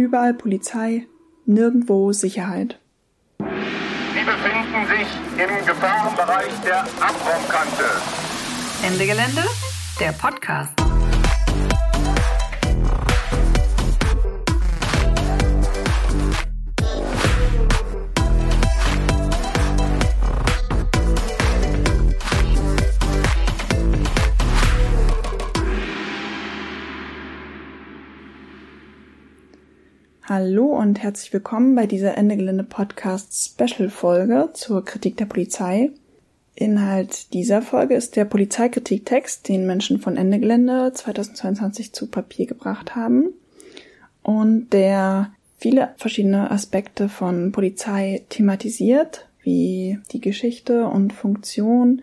Überall Polizei, nirgendwo Sicherheit. Sie befinden sich im Gefahrenbereich der Abraumkante. Ende Gelände, der Podcast. Hallo und herzlich willkommen bei dieser Ende Gelände Podcast Special Folge zur Kritik der Polizei. Inhalt dieser Folge ist der Polizeikritiktext, den Menschen von Ende Gelände 2022 zu Papier gebracht haben und der viele verschiedene Aspekte von Polizei thematisiert, wie die Geschichte und Funktion,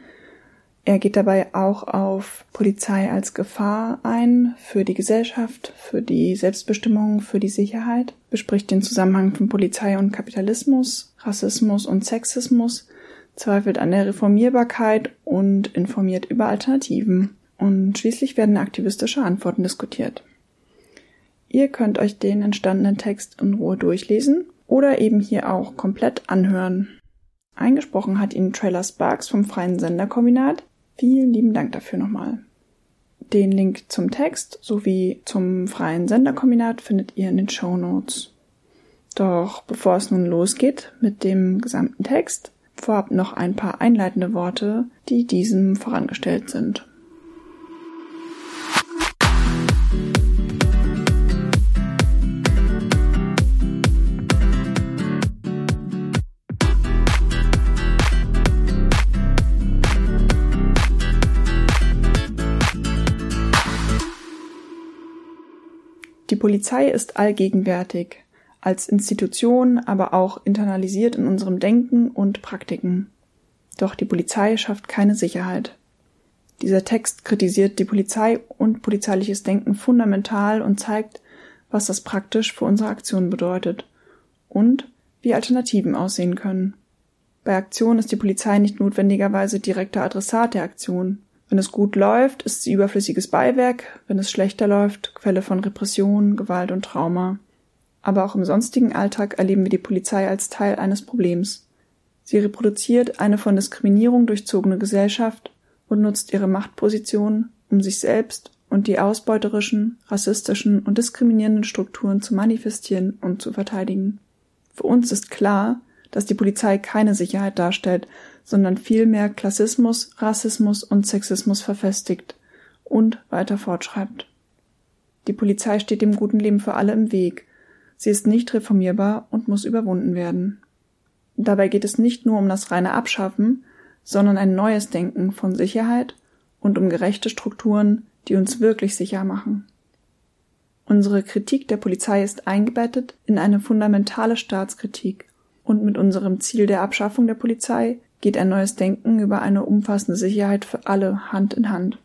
er geht dabei auch auf Polizei als Gefahr ein für die Gesellschaft, für die Selbstbestimmung, für die Sicherheit, bespricht den Zusammenhang von Polizei und Kapitalismus, Rassismus und Sexismus, zweifelt an der Reformierbarkeit und informiert über Alternativen. Und schließlich werden aktivistische Antworten diskutiert. Ihr könnt euch den entstandenen Text in Ruhe durchlesen oder eben hier auch komplett anhören. Eingesprochen hat ihn Trailer Sparks vom Freien Senderkombinat, Vielen lieben Dank dafür nochmal. Den Link zum Text sowie zum freien Senderkombinat findet ihr in den Show Notes. Doch bevor es nun losgeht mit dem gesamten Text, vorab noch ein paar einleitende Worte, die diesem vorangestellt sind. Die Polizei ist allgegenwärtig, als Institution, aber auch internalisiert in unserem Denken und Praktiken. Doch die Polizei schafft keine Sicherheit. Dieser Text kritisiert die Polizei und polizeiliches Denken fundamental und zeigt, was das praktisch für unsere Aktionen bedeutet und wie Alternativen aussehen können. Bei Aktionen ist die Polizei nicht notwendigerweise direkter Adressat der Aktion. Wenn es gut läuft, ist sie überflüssiges Beiwerk, wenn es schlechter läuft, Quelle von Repression, Gewalt und Trauma. Aber auch im sonstigen Alltag erleben wir die Polizei als Teil eines Problems. Sie reproduziert eine von Diskriminierung durchzogene Gesellschaft und nutzt ihre Machtposition, um sich selbst und die ausbeuterischen, rassistischen und diskriminierenden Strukturen zu manifestieren und zu verteidigen. Für uns ist klar, dass die Polizei keine Sicherheit darstellt, sondern vielmehr Klassismus, Rassismus und Sexismus verfestigt und weiter fortschreibt. Die Polizei steht dem guten Leben für alle im Weg. Sie ist nicht reformierbar und muss überwunden werden. Dabei geht es nicht nur um das reine Abschaffen, sondern ein neues Denken von Sicherheit und um gerechte Strukturen, die uns wirklich sicher machen. Unsere Kritik der Polizei ist eingebettet in eine fundamentale Staatskritik und mit unserem Ziel der Abschaffung der Polizei geht ein neues Denken über eine umfassende Sicherheit für alle Hand in Hand.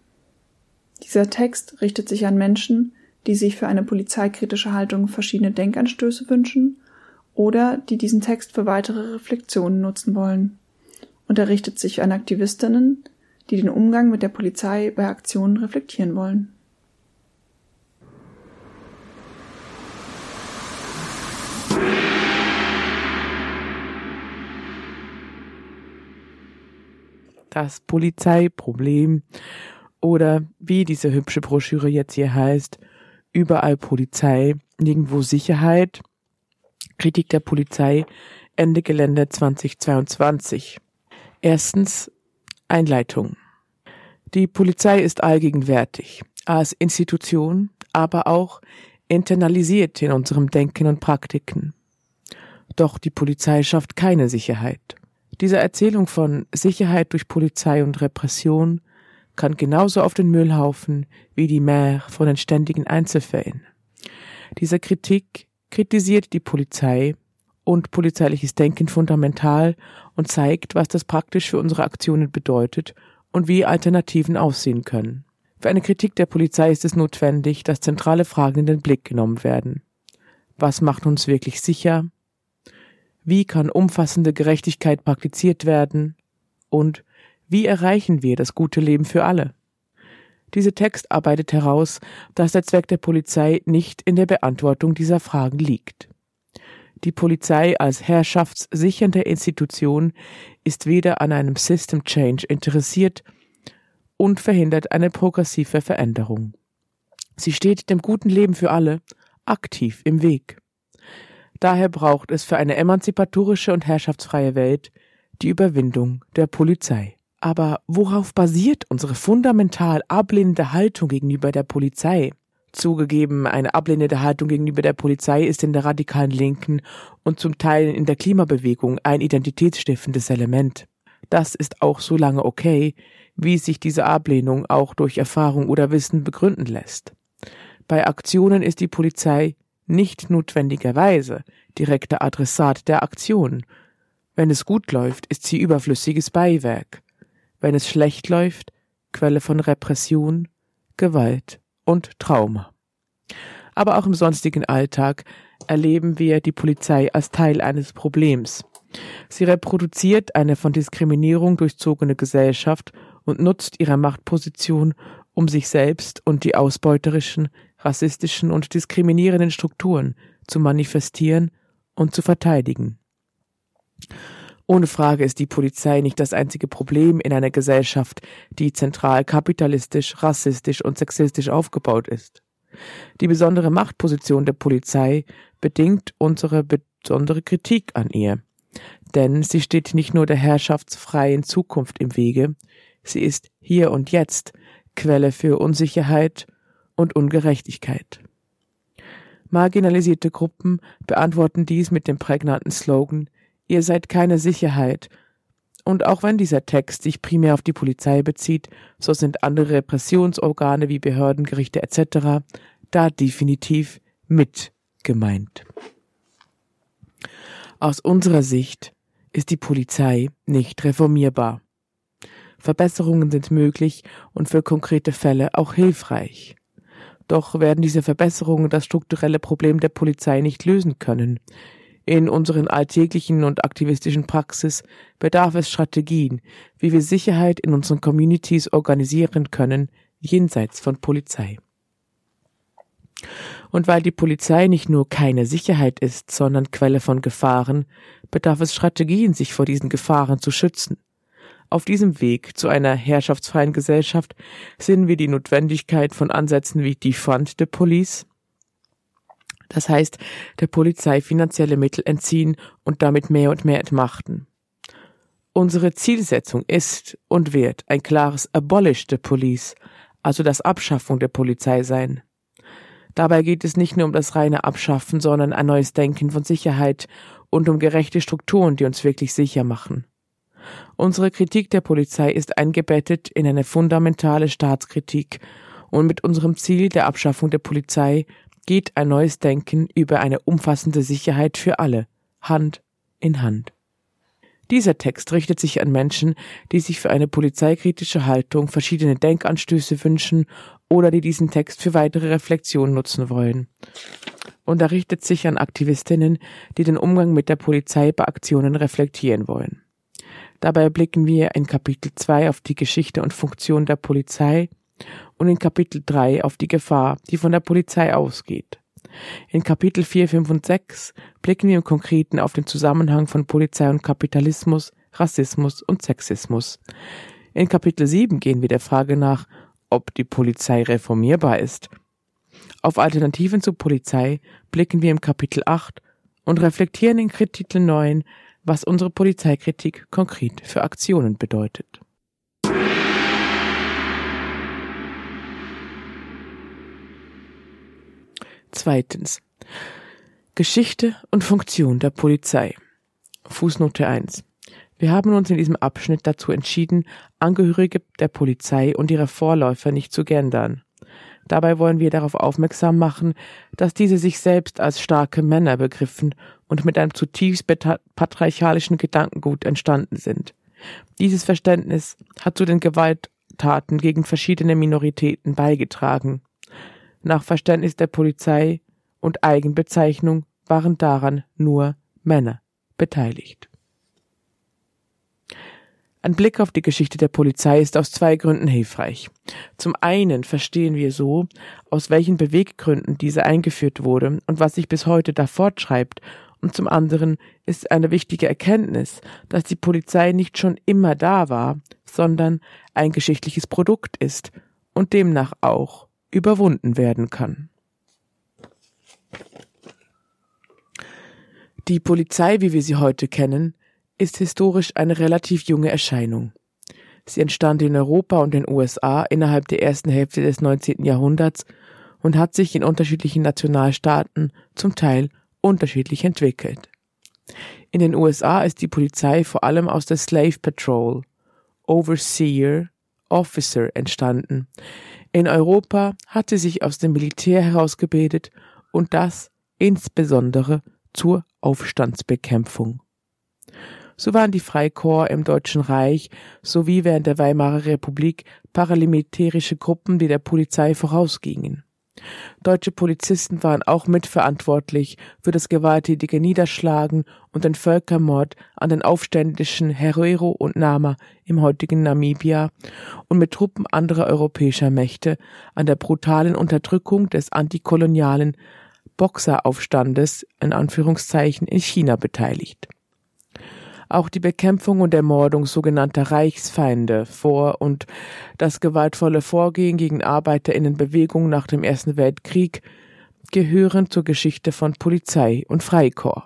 Dieser Text richtet sich an Menschen, die sich für eine polizeikritische Haltung verschiedene Denkanstöße wünschen oder die diesen Text für weitere Reflexionen nutzen wollen. Und er richtet sich an Aktivistinnen, die den Umgang mit der Polizei bei Aktionen reflektieren wollen. Das Polizeiproblem oder wie diese hübsche Broschüre jetzt hier heißt, überall Polizei, nirgendwo Sicherheit, Kritik der Polizei, Ende Gelände 2022. Erstens Einleitung. Die Polizei ist allgegenwärtig, als Institution, aber auch internalisiert in unserem Denken und Praktiken. Doch die Polizei schafft keine Sicherheit. Diese Erzählung von Sicherheit durch Polizei und Repression kann genauso auf den Müllhaufen wie die Mär von den ständigen Einzelfällen. Diese Kritik kritisiert die Polizei und polizeiliches Denken fundamental und zeigt, was das praktisch für unsere Aktionen bedeutet und wie Alternativen aussehen können. Für eine Kritik der Polizei ist es notwendig, dass zentrale Fragen in den Blick genommen werden. Was macht uns wirklich sicher? Wie kann umfassende Gerechtigkeit praktiziert werden? Und wie erreichen wir das gute Leben für alle? Dieser Text arbeitet heraus, dass der Zweck der Polizei nicht in der Beantwortung dieser Fragen liegt. Die Polizei als herrschaftssichernde Institution ist weder an einem System Change interessiert und verhindert eine progressive Veränderung. Sie steht dem guten Leben für alle aktiv im Weg. Daher braucht es für eine emanzipatorische und herrschaftsfreie Welt die Überwindung der Polizei. Aber worauf basiert unsere fundamental ablehnende Haltung gegenüber der Polizei? Zugegeben, eine ablehnende Haltung gegenüber der Polizei ist in der radikalen Linken und zum Teil in der Klimabewegung ein identitätsstiftendes Element. Das ist auch so lange okay, wie sich diese Ablehnung auch durch Erfahrung oder Wissen begründen lässt. Bei Aktionen ist die Polizei nicht notwendigerweise direkter Adressat der Aktion. Wenn es gut läuft, ist sie überflüssiges Beiwerk. Wenn es schlecht läuft, Quelle von Repression, Gewalt und Trauma. Aber auch im sonstigen Alltag erleben wir die Polizei als Teil eines Problems. Sie reproduziert eine von Diskriminierung durchzogene Gesellschaft und nutzt ihre Machtposition, um sich selbst und die ausbeuterischen, rassistischen und diskriminierenden Strukturen zu manifestieren und zu verteidigen. Ohne Frage ist die Polizei nicht das einzige Problem in einer Gesellschaft, die zentral kapitalistisch, rassistisch und sexistisch aufgebaut ist. Die besondere Machtposition der Polizei bedingt unsere besondere Kritik an ihr. Denn sie steht nicht nur der herrschaftsfreien Zukunft im Wege, sie ist hier und jetzt Quelle für Unsicherheit und Ungerechtigkeit. Marginalisierte Gruppen beantworten dies mit dem prägnanten Slogan Ihr seid keine Sicherheit. Und auch wenn dieser Text sich primär auf die Polizei bezieht, so sind andere Repressionsorgane wie Behörden, Gerichte etc. da definitiv mit gemeint. Aus unserer Sicht ist die Polizei nicht reformierbar. Verbesserungen sind möglich und für konkrete Fälle auch hilfreich. Doch werden diese Verbesserungen das strukturelle Problem der Polizei nicht lösen können. In unseren alltäglichen und aktivistischen Praxis bedarf es Strategien, wie wir Sicherheit in unseren Communities organisieren können, jenseits von Polizei. Und weil die Polizei nicht nur keine Sicherheit ist, sondern Quelle von Gefahren, bedarf es Strategien, sich vor diesen Gefahren zu schützen. Auf diesem Weg zu einer herrschaftsfreien Gesellschaft sehen wir die Notwendigkeit von Ansätzen wie Defund the Police, das heißt der Polizei finanzielle Mittel entziehen und damit mehr und mehr entmachten. Unsere Zielsetzung ist und wird ein klares Abolish the Police, also das Abschaffung der Polizei sein. Dabei geht es nicht nur um das reine Abschaffen, sondern ein neues Denken von Sicherheit und um gerechte Strukturen, die uns wirklich sicher machen. Unsere Kritik der Polizei ist eingebettet in eine fundamentale Staatskritik und mit unserem Ziel der Abschaffung der Polizei geht ein neues Denken über eine umfassende Sicherheit für alle, Hand in Hand. Dieser Text richtet sich an Menschen, die sich für eine polizeikritische Haltung verschiedene Denkanstöße wünschen oder die diesen Text für weitere Reflexion nutzen wollen. Und er richtet sich an Aktivistinnen, die den Umgang mit der Polizei bei Aktionen reflektieren wollen. Dabei blicken wir in Kapitel 2 auf die Geschichte und Funktion der Polizei und in Kapitel 3 auf die Gefahr, die von der Polizei ausgeht. In Kapitel 4, 5 und 6 blicken wir im Konkreten auf den Zusammenhang von Polizei und Kapitalismus, Rassismus und Sexismus. In Kapitel 7 gehen wir der Frage nach, ob die Polizei reformierbar ist. Auf Alternativen zur Polizei blicken wir im Kapitel 8 und reflektieren in Kapitel 9 was unsere Polizeikritik konkret für Aktionen bedeutet. Zweitens. Geschichte und Funktion der Polizei. Fußnote 1. Wir haben uns in diesem Abschnitt dazu entschieden, Angehörige der Polizei und ihre Vorläufer nicht zu gendern. Dabei wollen wir darauf aufmerksam machen, dass diese sich selbst als starke Männer begriffen und mit einem zutiefst patriarchalischen Gedankengut entstanden sind. Dieses Verständnis hat zu den Gewalttaten gegen verschiedene Minoritäten beigetragen. Nach Verständnis der Polizei und Eigenbezeichnung waren daran nur Männer beteiligt. Ein Blick auf die Geschichte der Polizei ist aus zwei Gründen hilfreich. Zum einen verstehen wir so, aus welchen Beweggründen diese eingeführt wurde und was sich bis heute da fortschreibt, und zum anderen ist eine wichtige Erkenntnis, dass die Polizei nicht schon immer da war, sondern ein geschichtliches Produkt ist und demnach auch überwunden werden kann. Die Polizei, wie wir sie heute kennen, ist historisch eine relativ junge Erscheinung. Sie entstand in Europa und den USA innerhalb der ersten Hälfte des 19. Jahrhunderts und hat sich in unterschiedlichen Nationalstaaten zum Teil unterschiedlich entwickelt. In den USA ist die Polizei vor allem aus der Slave Patrol, Overseer, Officer entstanden. In Europa hat sie sich aus dem Militär herausgebildet und das insbesondere zur Aufstandsbekämpfung. So waren die Freikorps im Deutschen Reich sowie während der Weimarer Republik paramilitärische Gruppen, die der Polizei vorausgingen. Deutsche Polizisten waren auch mitverantwortlich für das gewalttätige Niederschlagen und den Völkermord an den aufständischen Herero und Nama im heutigen Namibia und mit Truppen anderer europäischer Mächte an der brutalen Unterdrückung des antikolonialen Boxeraufstandes in Anführungszeichen in China beteiligt. Auch die Bekämpfung und Ermordung sogenannter Reichsfeinde vor und das gewaltvolle Vorgehen gegen Arbeiterinnenbewegungen nach dem Ersten Weltkrieg gehören zur Geschichte von Polizei und Freikorps.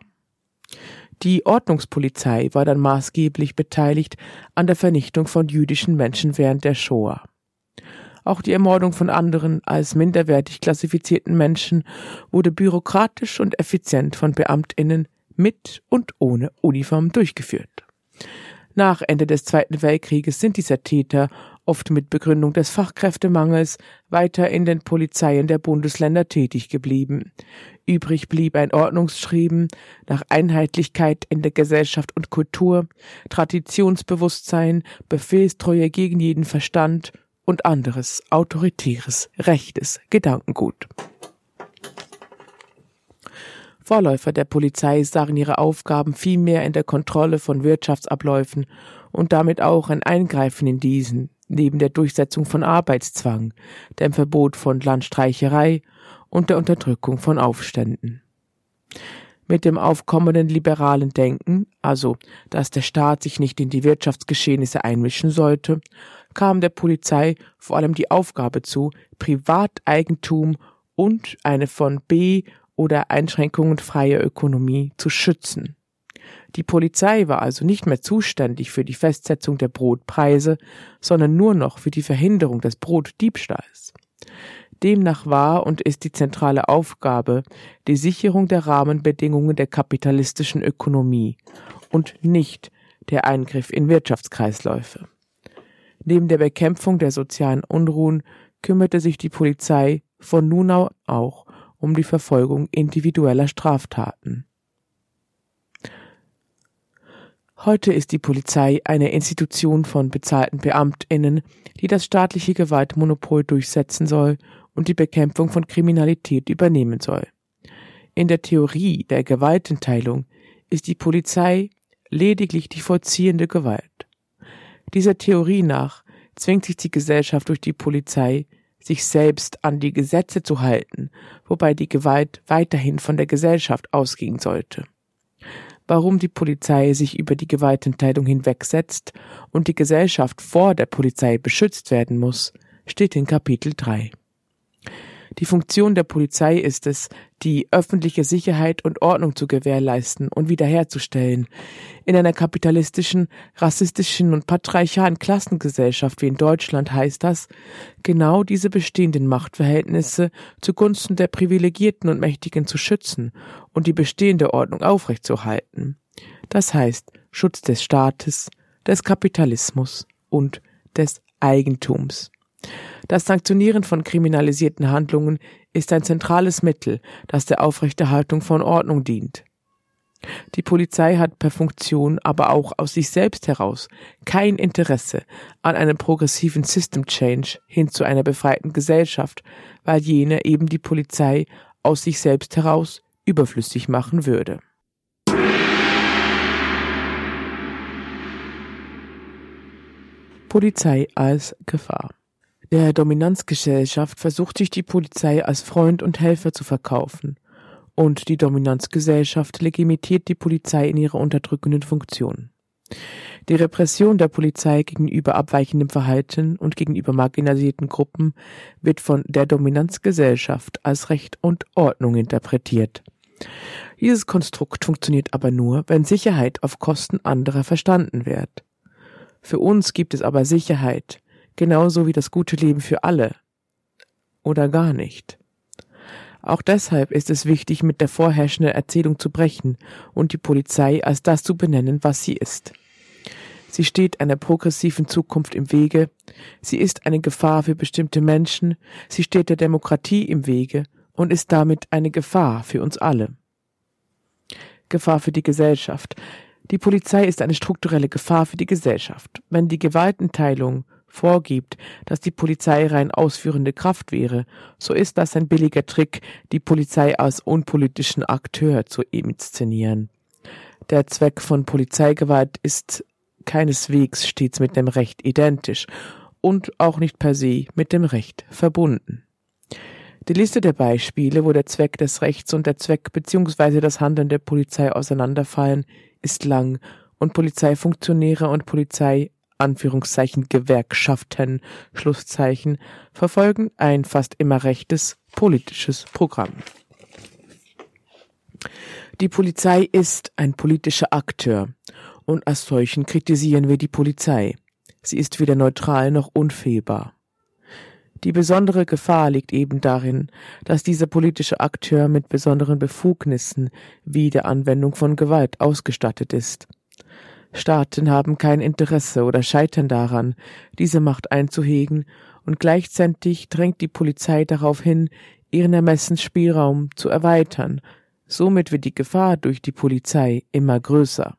Die Ordnungspolizei war dann maßgeblich beteiligt an der Vernichtung von jüdischen Menschen während der Shoah. Auch die Ermordung von anderen als minderwertig klassifizierten Menschen wurde bürokratisch und effizient von Beamtinnen mit und ohne Uniform durchgeführt. Nach Ende des Zweiten Weltkrieges sind diese Täter oft mit Begründung des Fachkräftemangels weiter in den Polizeien der Bundesländer tätig geblieben. Übrig blieb ein Ordnungsschreiben nach Einheitlichkeit in der Gesellschaft und Kultur, Traditionsbewusstsein, Befehlstreue gegen jeden Verstand und anderes autoritäres, rechtes Gedankengut. Vorläufer der Polizei sahen ihre Aufgaben vielmehr in der Kontrolle von Wirtschaftsabläufen und damit auch ein Eingreifen in diesen, neben der Durchsetzung von Arbeitszwang, dem Verbot von Landstreicherei und der Unterdrückung von Aufständen. Mit dem aufkommenden liberalen Denken, also dass der Staat sich nicht in die Wirtschaftsgeschehnisse einmischen sollte, kam der Polizei vor allem die Aufgabe zu, Privateigentum und eine von B oder Einschränkungen freier Ökonomie zu schützen. Die Polizei war also nicht mehr zuständig für die Festsetzung der Brotpreise, sondern nur noch für die Verhinderung des Brotdiebstahls. Demnach war und ist die zentrale Aufgabe die Sicherung der Rahmenbedingungen der kapitalistischen Ökonomie und nicht der Eingriff in Wirtschaftskreisläufe. Neben der Bekämpfung der sozialen Unruhen kümmerte sich die Polizei von nun auch um die Verfolgung individueller Straftaten. Heute ist die Polizei eine Institution von bezahlten Beamtinnen, die das staatliche Gewaltmonopol durchsetzen soll und die Bekämpfung von Kriminalität übernehmen soll. In der Theorie der Gewaltenteilung ist die Polizei lediglich die vollziehende Gewalt. Dieser Theorie nach zwingt sich die Gesellschaft durch die Polizei sich selbst an die Gesetze zu halten, wobei die Gewalt weiterhin von der Gesellschaft ausgehen sollte. Warum die Polizei sich über die Gewaltenteilung hinwegsetzt und die Gesellschaft vor der Polizei beschützt werden muss, steht in Kapitel 3. Die Funktion der Polizei ist es, die öffentliche Sicherheit und Ordnung zu gewährleisten und wiederherzustellen. In einer kapitalistischen, rassistischen und patriarchalen Klassengesellschaft wie in Deutschland heißt das, genau diese bestehenden Machtverhältnisse zugunsten der Privilegierten und Mächtigen zu schützen und die bestehende Ordnung aufrechtzuerhalten. Das heißt Schutz des Staates, des Kapitalismus und des Eigentums. Das Sanktionieren von kriminalisierten Handlungen ist ein zentrales Mittel, das der Aufrechterhaltung von Ordnung dient. Die Polizei hat per Funktion, aber auch aus sich selbst heraus kein Interesse an einem progressiven System Change hin zu einer befreiten Gesellschaft, weil jene eben die Polizei aus sich selbst heraus überflüssig machen würde. Polizei als Gefahr. Der Dominanzgesellschaft versucht sich die Polizei als Freund und Helfer zu verkaufen, und die Dominanzgesellschaft legitimiert die Polizei in ihrer unterdrückenden Funktion. Die Repression der Polizei gegenüber abweichendem Verhalten und gegenüber marginalisierten Gruppen wird von der Dominanzgesellschaft als Recht und Ordnung interpretiert. Dieses Konstrukt funktioniert aber nur, wenn Sicherheit auf Kosten anderer verstanden wird. Für uns gibt es aber Sicherheit, genauso wie das gute Leben für alle. Oder gar nicht. Auch deshalb ist es wichtig, mit der vorherrschenden Erzählung zu brechen und die Polizei als das zu benennen, was sie ist. Sie steht einer progressiven Zukunft im Wege, sie ist eine Gefahr für bestimmte Menschen, sie steht der Demokratie im Wege und ist damit eine Gefahr für uns alle. Gefahr für die Gesellschaft. Die Polizei ist eine strukturelle Gefahr für die Gesellschaft. Wenn die Gewaltenteilung vorgibt, dass die Polizei rein ausführende Kraft wäre, so ist das ein billiger Trick, die Polizei als unpolitischen Akteur zu inszenieren. Der Zweck von Polizeigewalt ist keineswegs stets mit dem Recht identisch und auch nicht per se mit dem Recht verbunden. Die Liste der Beispiele, wo der Zweck des Rechts und der Zweck bzw. das Handeln der Polizei auseinanderfallen, ist lang und Polizeifunktionäre und Polizei Anführungszeichen Gewerkschaften Schlusszeichen verfolgen ein fast immer rechtes politisches Programm. Die Polizei ist ein politischer Akteur und als solchen kritisieren wir die Polizei. Sie ist weder neutral noch unfehlbar. Die besondere Gefahr liegt eben darin, dass dieser politische Akteur mit besonderen Befugnissen wie der Anwendung von Gewalt ausgestattet ist. Staaten haben kein Interesse oder scheitern daran, diese Macht einzuhegen, und gleichzeitig drängt die Polizei darauf hin, ihren Ermessensspielraum zu erweitern. Somit wird die Gefahr durch die Polizei immer größer.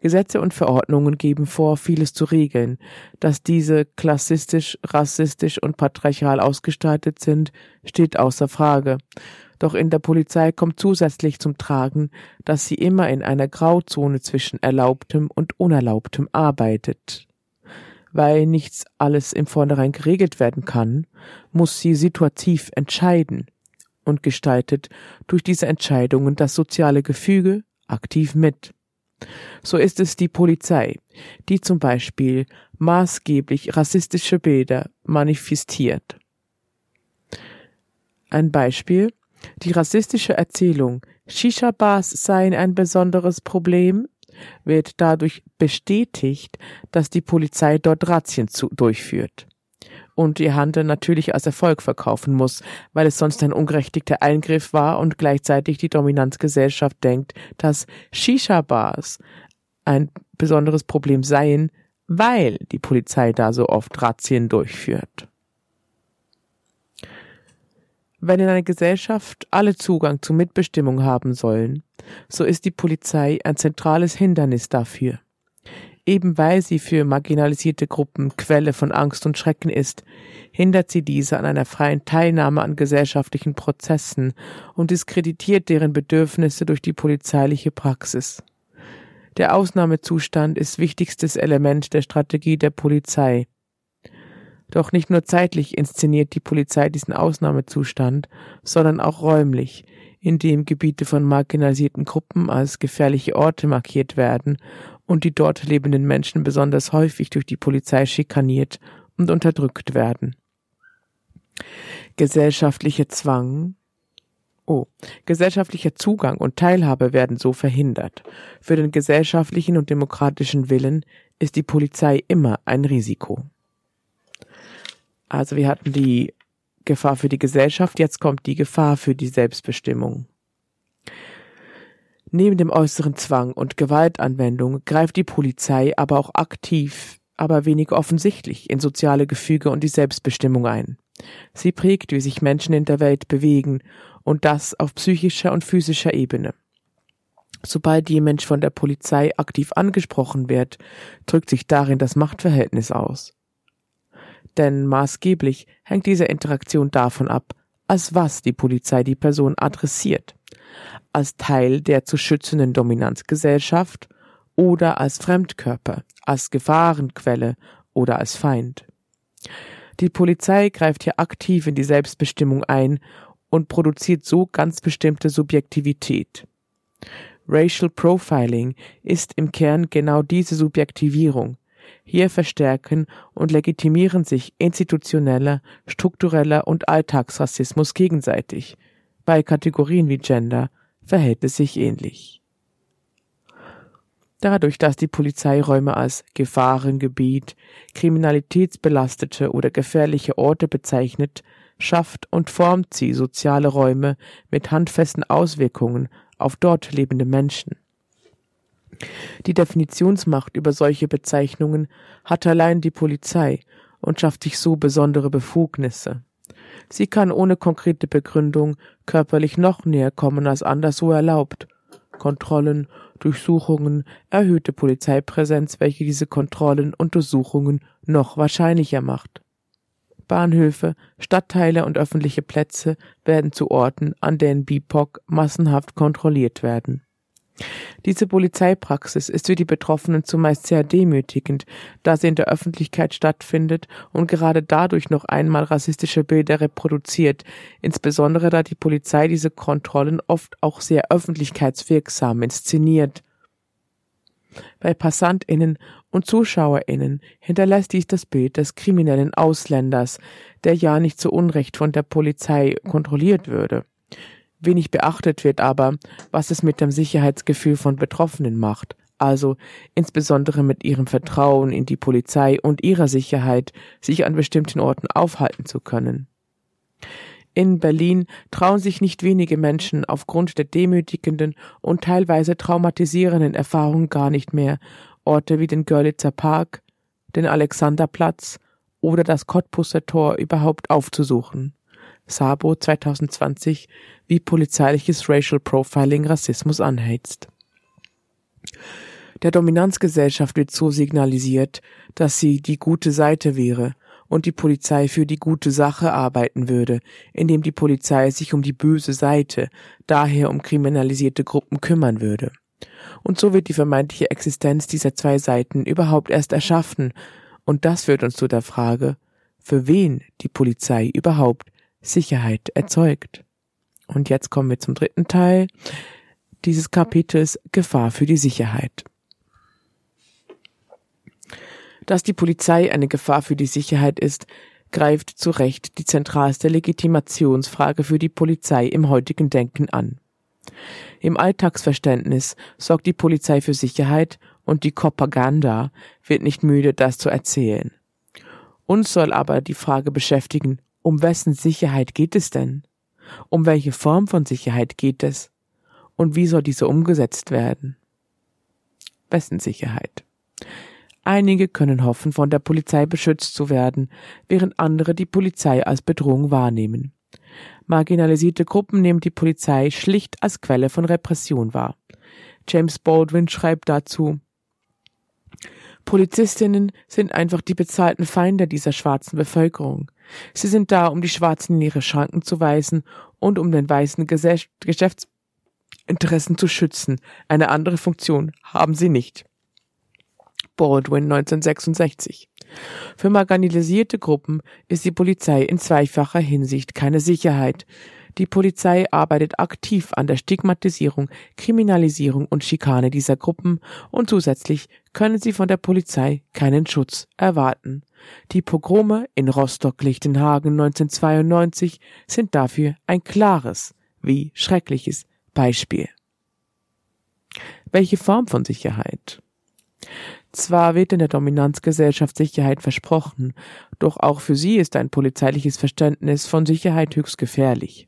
Gesetze und Verordnungen geben vor, vieles zu regeln. Dass diese klassistisch, rassistisch und patriarchal ausgestaltet sind, steht außer Frage. Doch in der Polizei kommt zusätzlich zum Tragen, dass sie immer in einer Grauzone zwischen Erlaubtem und Unerlaubtem arbeitet. Weil nichts alles im Vornherein geregelt werden kann, muss sie situativ entscheiden und gestaltet durch diese Entscheidungen das soziale Gefüge aktiv mit. So ist es die Polizei, die zum Beispiel maßgeblich rassistische Bilder manifestiert. Ein Beispiel die rassistische Erzählung, Shisha-Bars seien ein besonderes Problem, wird dadurch bestätigt, dass die Polizei dort Razzien zu, durchführt und ihr Handel natürlich als Erfolg verkaufen muss, weil es sonst ein ungerechtigter Eingriff war und gleichzeitig die Dominanzgesellschaft denkt, dass Shisha-Bars ein besonderes Problem seien, weil die Polizei da so oft Razzien durchführt. Wenn in einer Gesellschaft alle Zugang zu Mitbestimmung haben sollen, so ist die Polizei ein zentrales Hindernis dafür. Eben weil sie für marginalisierte Gruppen Quelle von Angst und Schrecken ist, hindert sie diese an einer freien Teilnahme an gesellschaftlichen Prozessen und diskreditiert deren Bedürfnisse durch die polizeiliche Praxis. Der Ausnahmezustand ist wichtigstes Element der Strategie der Polizei. Doch nicht nur zeitlich inszeniert die Polizei diesen Ausnahmezustand, sondern auch räumlich, indem Gebiete von marginalisierten Gruppen als gefährliche Orte markiert werden und die dort lebenden Menschen besonders häufig durch die Polizei schikaniert und unterdrückt werden. Gesellschaftlicher Zwang Oh, gesellschaftlicher Zugang und Teilhabe werden so verhindert. Für den gesellschaftlichen und demokratischen Willen ist die Polizei immer ein Risiko. Also wir hatten die Gefahr für die Gesellschaft, jetzt kommt die Gefahr für die Selbstbestimmung. Neben dem äußeren Zwang und Gewaltanwendung greift die Polizei aber auch aktiv, aber wenig offensichtlich in soziale Gefüge und die Selbstbestimmung ein. Sie prägt, wie sich Menschen in der Welt bewegen, und das auf psychischer und physischer Ebene. Sobald jemand von der Polizei aktiv angesprochen wird, drückt sich darin das Machtverhältnis aus denn maßgeblich hängt diese Interaktion davon ab, als was die Polizei die Person adressiert. Als Teil der zu schützenden Dominanzgesellschaft oder als Fremdkörper, als Gefahrenquelle oder als Feind. Die Polizei greift hier aktiv in die Selbstbestimmung ein und produziert so ganz bestimmte Subjektivität. Racial Profiling ist im Kern genau diese Subjektivierung. Hier verstärken und legitimieren sich institutioneller, struktureller und Alltagsrassismus gegenseitig. Bei Kategorien wie Gender verhält es sich ähnlich. Dadurch, dass die Polizei Räume als Gefahrengebiet, kriminalitätsbelastete oder gefährliche Orte bezeichnet, schafft und formt sie soziale Räume mit handfesten Auswirkungen auf dort lebende Menschen. Die Definitionsmacht über solche Bezeichnungen hat allein die Polizei und schafft sich so besondere Befugnisse. Sie kann ohne konkrete Begründung körperlich noch näher kommen als anderswo erlaubt. Kontrollen, Durchsuchungen, erhöhte Polizeipräsenz, welche diese Kontrollen und Durchsuchungen noch wahrscheinlicher macht. Bahnhöfe, Stadtteile und öffentliche Plätze werden zu Orten, an denen BIPOC massenhaft kontrolliert werden. Diese Polizeipraxis ist für die Betroffenen zumeist sehr demütigend, da sie in der Öffentlichkeit stattfindet und gerade dadurch noch einmal rassistische Bilder reproduziert, insbesondere da die Polizei diese Kontrollen oft auch sehr öffentlichkeitswirksam inszeniert. Bei PassantInnen und ZuschauerInnen hinterlässt dies das Bild des kriminellen Ausländers, der ja nicht zu Unrecht von der Polizei kontrolliert würde. Wenig beachtet wird aber, was es mit dem Sicherheitsgefühl von Betroffenen macht, also insbesondere mit ihrem Vertrauen in die Polizei und ihrer Sicherheit, sich an bestimmten Orten aufhalten zu können. In Berlin trauen sich nicht wenige Menschen aufgrund der demütigenden und teilweise traumatisierenden Erfahrungen gar nicht mehr, Orte wie den Görlitzer Park, den Alexanderplatz oder das Cottbusser Tor überhaupt aufzusuchen. Sabo 2020, wie polizeiliches Racial Profiling Rassismus anheizt. Der Dominanzgesellschaft wird so signalisiert, dass sie die gute Seite wäre und die Polizei für die gute Sache arbeiten würde, indem die Polizei sich um die böse Seite, daher um kriminalisierte Gruppen kümmern würde. Und so wird die vermeintliche Existenz dieser zwei Seiten überhaupt erst erschaffen, und das führt uns zu der Frage, für wen die Polizei überhaupt Sicherheit erzeugt. Und jetzt kommen wir zum dritten Teil dieses Kapitels Gefahr für die Sicherheit. Dass die Polizei eine Gefahr für die Sicherheit ist, greift zu Recht die zentralste Legitimationsfrage für die Polizei im heutigen Denken an. Im Alltagsverständnis sorgt die Polizei für Sicherheit und die Propaganda wird nicht müde, das zu erzählen. Uns soll aber die Frage beschäftigen, um wessen Sicherheit geht es denn? Um welche Form von Sicherheit geht es? Und wie soll diese umgesetzt werden? Wessen Sicherheit? Einige können hoffen, von der Polizei beschützt zu werden, während andere die Polizei als Bedrohung wahrnehmen. Marginalisierte Gruppen nehmen die Polizei schlicht als Quelle von Repression wahr. James Baldwin schreibt dazu Polizistinnen sind einfach die bezahlten Feinde dieser schwarzen Bevölkerung. Sie sind da, um die Schwarzen in ihre Schranken zu weisen und um den weißen Geschäftsinteressen zu schützen. Eine andere Funktion haben sie nicht. Baldwin 1966. Für marginalisierte Gruppen ist die Polizei in zweifacher Hinsicht keine Sicherheit. Die Polizei arbeitet aktiv an der Stigmatisierung, Kriminalisierung und Schikane dieser Gruppen und zusätzlich können sie von der Polizei keinen Schutz erwarten. Die Pogrome in Rostock-Lichtenhagen 1992 sind dafür ein klares wie schreckliches Beispiel. Welche Form von Sicherheit? Zwar wird in der Dominanzgesellschaft Sicherheit versprochen, doch auch für sie ist ein polizeiliches Verständnis von Sicherheit höchst gefährlich.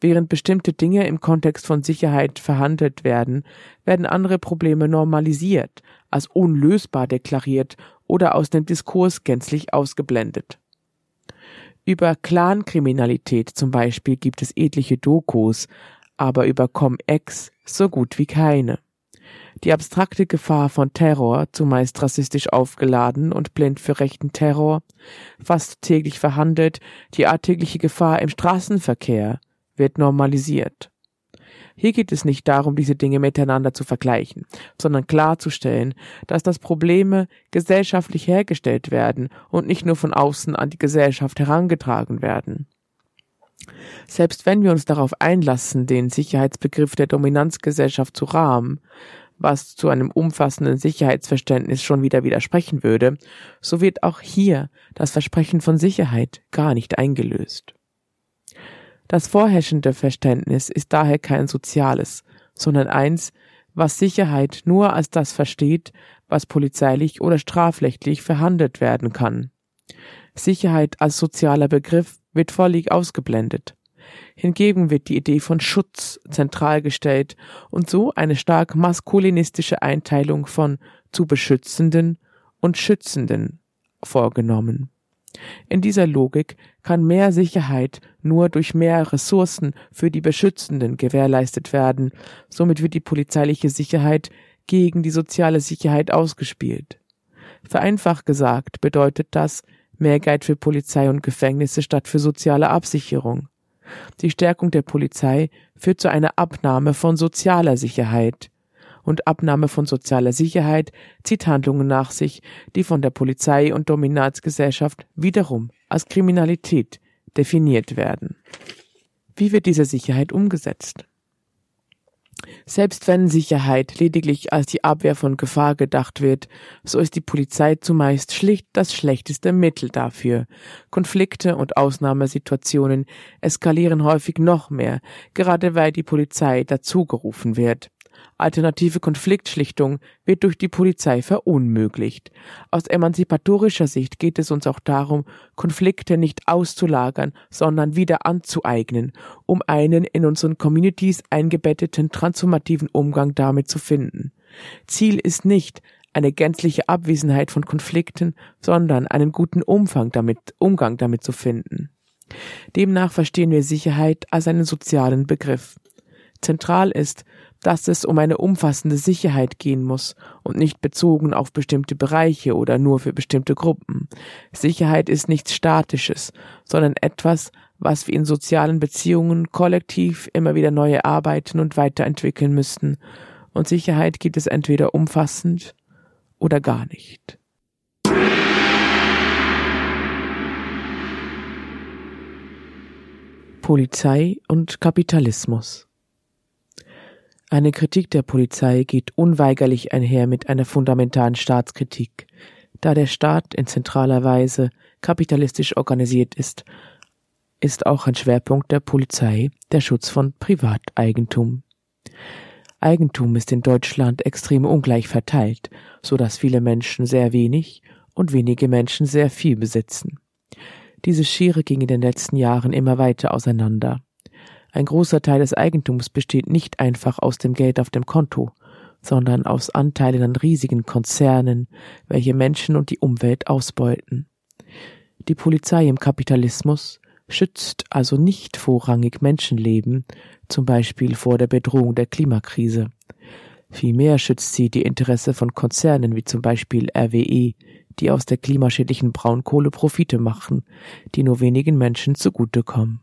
Während bestimmte Dinge im Kontext von Sicherheit verhandelt werden, werden andere Probleme normalisiert, als unlösbar deklariert oder aus dem Diskurs gänzlich ausgeblendet. Über Clankriminalität zum Beispiel gibt es etliche Dokus, aber über Com-Ex so gut wie keine. Die abstrakte Gefahr von Terror, zumeist rassistisch aufgeladen und blind für rechten Terror, fast täglich verhandelt, die alltägliche Gefahr im Straßenverkehr, wird normalisiert. Hier geht es nicht darum, diese Dinge miteinander zu vergleichen, sondern klarzustellen, dass das Probleme gesellschaftlich hergestellt werden und nicht nur von außen an die Gesellschaft herangetragen werden. Selbst wenn wir uns darauf einlassen, den Sicherheitsbegriff der Dominanzgesellschaft zu rahmen, was zu einem umfassenden Sicherheitsverständnis schon wieder widersprechen würde, so wird auch hier das Versprechen von Sicherheit gar nicht eingelöst. Das vorherrschende Verständnis ist daher kein soziales, sondern eins, was Sicherheit nur als das versteht, was polizeilich oder strafrechtlich verhandelt werden kann. Sicherheit als sozialer Begriff wird völlig ausgeblendet. Hingegen wird die Idee von Schutz zentral gestellt und so eine stark maskulinistische Einteilung von zu beschützenden und schützenden vorgenommen. In dieser Logik kann mehr Sicherheit nur durch mehr Ressourcen für die Beschützenden gewährleistet werden, somit wird die polizeiliche Sicherheit gegen die soziale Sicherheit ausgespielt. Vereinfacht gesagt bedeutet das mehr Geld für Polizei und Gefängnisse statt für soziale Absicherung. Die Stärkung der Polizei führt zu einer Abnahme von sozialer Sicherheit. Und Abnahme von sozialer Sicherheit zieht Handlungen nach sich, die von der Polizei und Dominatsgesellschaft wiederum als Kriminalität definiert werden. Wie wird diese Sicherheit umgesetzt? Selbst wenn Sicherheit lediglich als die Abwehr von Gefahr gedacht wird, so ist die Polizei zumeist schlicht das schlechteste Mittel dafür. Konflikte und Ausnahmesituationen eskalieren häufig noch mehr, gerade weil die Polizei dazugerufen wird. Alternative Konfliktschlichtung wird durch die Polizei verunmöglicht. Aus emanzipatorischer Sicht geht es uns auch darum, Konflikte nicht auszulagern, sondern wieder anzueignen, um einen in unseren Communities eingebetteten transformativen Umgang damit zu finden. Ziel ist nicht, eine gänzliche Abwesenheit von Konflikten, sondern einen guten Umfang damit, Umgang damit zu finden. Demnach verstehen wir Sicherheit als einen sozialen Begriff. Zentral ist, dass es um eine umfassende Sicherheit gehen muss und nicht bezogen auf bestimmte Bereiche oder nur für bestimmte Gruppen. Sicherheit ist nichts Statisches, sondern etwas, was wir in sozialen Beziehungen kollektiv immer wieder neu erarbeiten und weiterentwickeln müssten. Und Sicherheit gibt es entweder umfassend oder gar nicht. Polizei und Kapitalismus eine Kritik der Polizei geht unweigerlich einher mit einer fundamentalen Staatskritik, da der Staat in zentraler Weise kapitalistisch organisiert ist, ist auch ein Schwerpunkt der Polizei der Schutz von Privateigentum. Eigentum ist in Deutschland extrem ungleich verteilt, so dass viele Menschen sehr wenig und wenige Menschen sehr viel besitzen. Diese Schere ging in den letzten Jahren immer weiter auseinander. Ein großer Teil des Eigentums besteht nicht einfach aus dem Geld auf dem Konto, sondern aus Anteilen an riesigen Konzernen, welche Menschen und die Umwelt ausbeuten. Die Polizei im Kapitalismus schützt also nicht vorrangig Menschenleben, zum Beispiel vor der Bedrohung der Klimakrise. Vielmehr schützt sie die Interesse von Konzernen wie zum Beispiel RWE, die aus der klimaschädlichen Braunkohle Profite machen, die nur wenigen Menschen zugutekommen.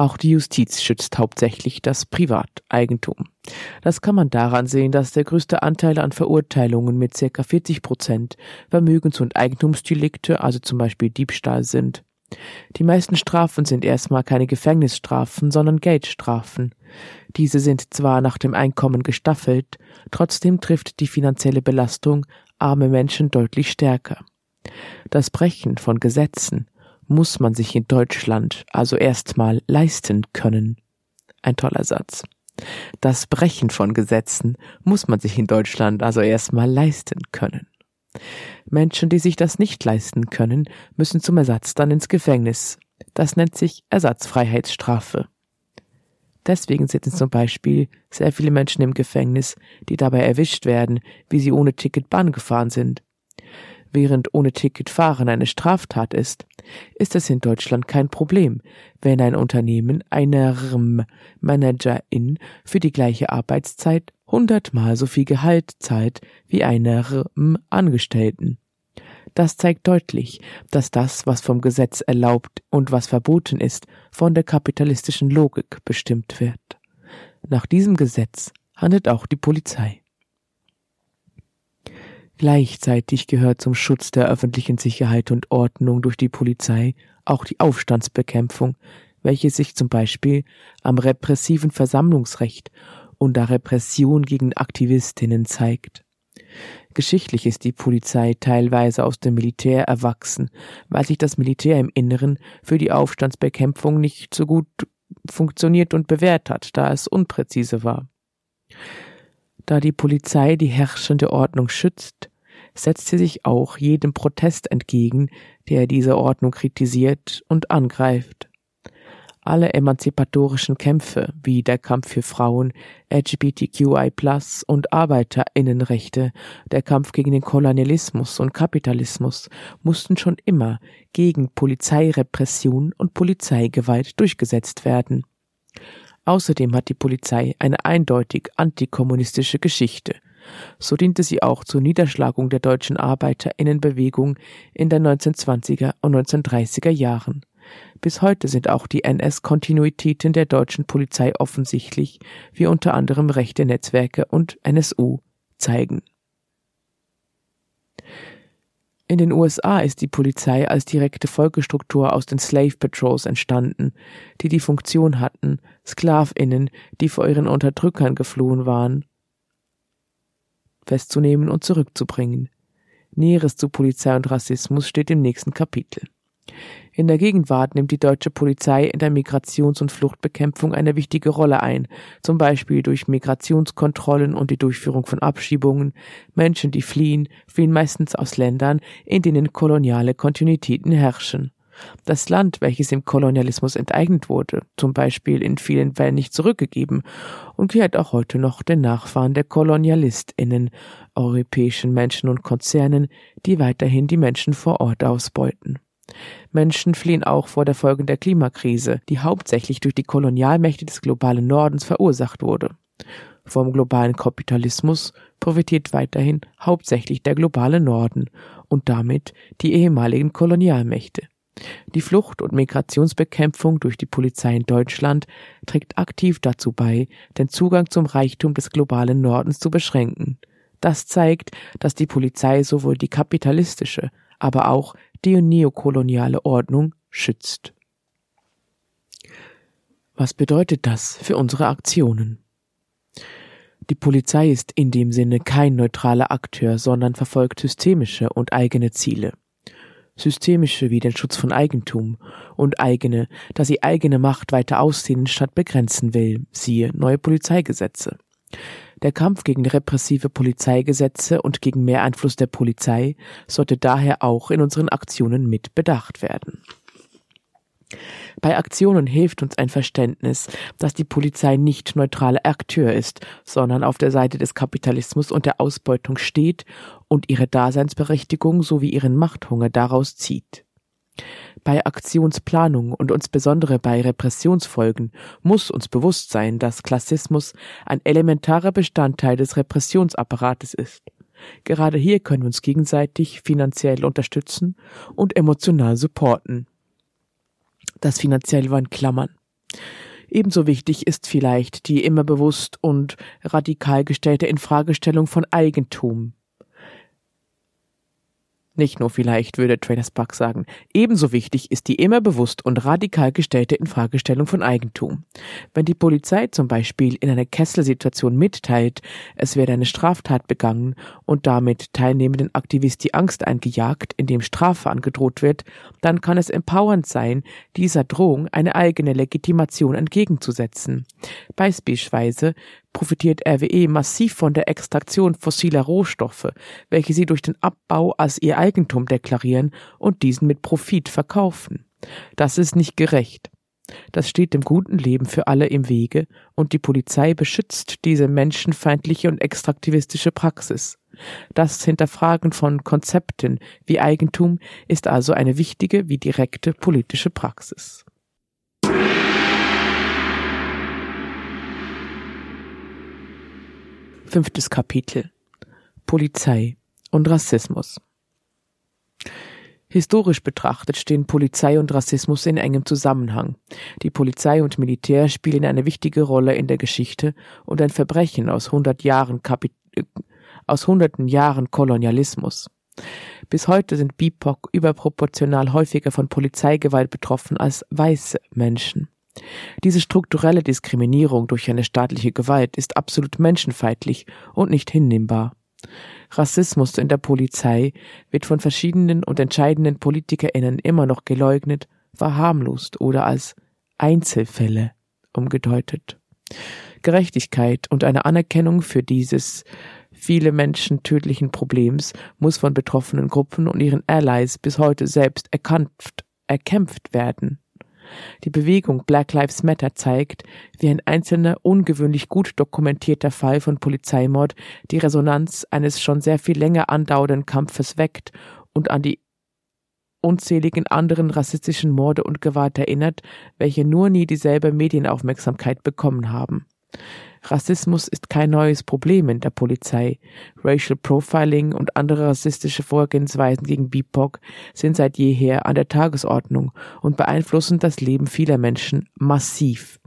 Auch die Justiz schützt hauptsächlich das Privateigentum. Das kann man daran sehen, dass der größte Anteil an Verurteilungen mit ca. 40 Prozent Vermögens- und Eigentumsdelikte, also zum Beispiel Diebstahl sind. Die meisten Strafen sind erstmal keine Gefängnisstrafen, sondern Geldstrafen. Diese sind zwar nach dem Einkommen gestaffelt, trotzdem trifft die finanzielle Belastung arme Menschen deutlich stärker. Das Brechen von Gesetzen muss man sich in Deutschland also erstmal leisten können. Ein toller Satz. Das Brechen von Gesetzen muss man sich in Deutschland also erstmal leisten können. Menschen, die sich das nicht leisten können, müssen zum Ersatz dann ins Gefängnis. Das nennt sich Ersatzfreiheitsstrafe. Deswegen sitzen zum Beispiel sehr viele Menschen im Gefängnis, die dabei erwischt werden, wie sie ohne Ticket Bahn gefahren sind. Während ohne Ticket fahren eine Straftat ist, ist es in Deutschland kein Problem, wenn ein Unternehmen einer Managerin für die gleiche Arbeitszeit hundertmal so viel Gehalt zahlt wie einer Angestellten. Das zeigt deutlich, dass das, was vom Gesetz erlaubt und was verboten ist, von der kapitalistischen Logik bestimmt wird. Nach diesem Gesetz handelt auch die Polizei. Gleichzeitig gehört zum Schutz der öffentlichen Sicherheit und Ordnung durch die Polizei auch die Aufstandsbekämpfung, welche sich zum Beispiel am repressiven Versammlungsrecht und der Repression gegen Aktivistinnen zeigt. Geschichtlich ist die Polizei teilweise aus dem Militär erwachsen, weil sich das Militär im Inneren für die Aufstandsbekämpfung nicht so gut funktioniert und bewährt hat, da es unpräzise war. Da die Polizei die herrschende Ordnung schützt, setzt sie sich auch jedem Protest entgegen, der diese Ordnung kritisiert und angreift. Alle emanzipatorischen Kämpfe, wie der Kampf für Frauen, LGBTQI und Arbeiterinnenrechte, der Kampf gegen den Kolonialismus und Kapitalismus, mussten schon immer gegen Polizeirepression und Polizeigewalt durchgesetzt werden. Außerdem hat die Polizei eine eindeutig antikommunistische Geschichte, so diente sie auch zur Niederschlagung der deutschen Arbeiterinnenbewegung in den 1920er und 1930er Jahren. Bis heute sind auch die NS-Kontinuitäten der deutschen Polizei offensichtlich, wie unter anderem rechte Netzwerke und NSU zeigen. In den USA ist die Polizei als direkte Folgestruktur aus den Slave Patrols entstanden, die die Funktion hatten, Sklavinnen, die vor ihren Unterdrückern geflohen waren, festzunehmen und zurückzubringen. Näheres zu Polizei und Rassismus steht im nächsten Kapitel. In der Gegenwart nimmt die deutsche Polizei in der Migrations- und Fluchtbekämpfung eine wichtige Rolle ein, zum Beispiel durch Migrationskontrollen und die Durchführung von Abschiebungen. Menschen, die fliehen, fliehen meistens aus Ländern, in denen koloniale Kontinuitäten herrschen. Das Land, welches im Kolonialismus enteignet wurde, zum Beispiel in vielen Fällen nicht zurückgegeben und gehört auch heute noch den Nachfahren der KolonialistInnen, europäischen Menschen und Konzernen, die weiterhin die Menschen vor Ort ausbeuten. Menschen fliehen auch vor der Folgen der Klimakrise, die hauptsächlich durch die Kolonialmächte des globalen Nordens verursacht wurde. Vom globalen Kapitalismus profitiert weiterhin hauptsächlich der globale Norden und damit die ehemaligen Kolonialmächte. Die Flucht- und Migrationsbekämpfung durch die Polizei in Deutschland trägt aktiv dazu bei, den Zugang zum Reichtum des globalen Nordens zu beschränken. Das zeigt, dass die Polizei sowohl die kapitalistische, aber auch die neokoloniale Ordnung schützt. Was bedeutet das für unsere Aktionen? Die Polizei ist in dem Sinne kein neutraler Akteur, sondern verfolgt systemische und eigene Ziele systemische wie den Schutz von Eigentum und eigene, dass sie eigene Macht weiter ausdehnen statt begrenzen will, siehe neue Polizeigesetze. Der Kampf gegen repressive Polizeigesetze und gegen mehr Einfluss der Polizei sollte daher auch in unseren Aktionen mit bedacht werden. Bei Aktionen hilft uns ein Verständnis, dass die Polizei nicht neutraler Akteur ist, sondern auf der Seite des Kapitalismus und der Ausbeutung steht und ihre Daseinsberechtigung sowie ihren Machthunger daraus zieht. Bei Aktionsplanung und insbesondere bei Repressionsfolgen muss uns bewusst sein, dass Klassismus ein elementarer Bestandteil des Repressionsapparates ist. Gerade hier können wir uns gegenseitig finanziell unterstützen und emotional supporten das finanziell war in Klammern. Ebenso wichtig ist vielleicht die immer bewusst und radikal gestellte Infragestellung von Eigentum. Nicht nur vielleicht, würde Traders Buck sagen. Ebenso wichtig ist die immer bewusst und radikal gestellte Infragestellung von Eigentum. Wenn die Polizei zum Beispiel in einer Kesselsituation mitteilt, es werde eine Straftat begangen und damit teilnehmenden Aktivist die Angst eingejagt, indem Strafe angedroht wird, dann kann es empowernd sein, dieser Drohung eine eigene Legitimation entgegenzusetzen. Beispielsweise profitiert RWE massiv von der Extraktion fossiler Rohstoffe, welche sie durch den Abbau als ihr Eigentum deklarieren und diesen mit Profit verkaufen. Das ist nicht gerecht. Das steht dem guten Leben für alle im Wege und die Polizei beschützt diese menschenfeindliche und extraktivistische Praxis. Das Hinterfragen von Konzepten wie Eigentum ist also eine wichtige wie direkte politische Praxis. Fünftes Kapitel Polizei und Rassismus Historisch betrachtet stehen Polizei und Rassismus in engem Zusammenhang. Die Polizei und Militär spielen eine wichtige Rolle in der Geschichte und ein Verbrechen aus hundert Jahren Kapit aus hunderten Jahren Kolonialismus. Bis heute sind BIPOC überproportional häufiger von Polizeigewalt betroffen als weiße Menschen. Diese strukturelle Diskriminierung durch eine staatliche Gewalt ist absolut menschenfeindlich und nicht hinnehmbar. Rassismus in der Polizei wird von verschiedenen und entscheidenden PolitikerInnen immer noch geleugnet, verharmlost oder als Einzelfälle umgedeutet. Gerechtigkeit und eine Anerkennung für dieses viele Menschen tödlichen Problems muss von betroffenen Gruppen und ihren Allies bis heute selbst erkämpft, erkämpft werden. Die Bewegung Black Lives Matter zeigt, wie ein einzelner, ungewöhnlich gut dokumentierter Fall von Polizeimord die Resonanz eines schon sehr viel länger andauernden Kampfes weckt und an die unzähligen anderen rassistischen Morde und Gewalt erinnert, welche nur nie dieselbe Medienaufmerksamkeit bekommen haben. Rassismus ist kein neues Problem in der Polizei. Racial Profiling und andere rassistische Vorgehensweisen gegen BIPOC sind seit jeher an der Tagesordnung und beeinflussen das Leben vieler Menschen massiv.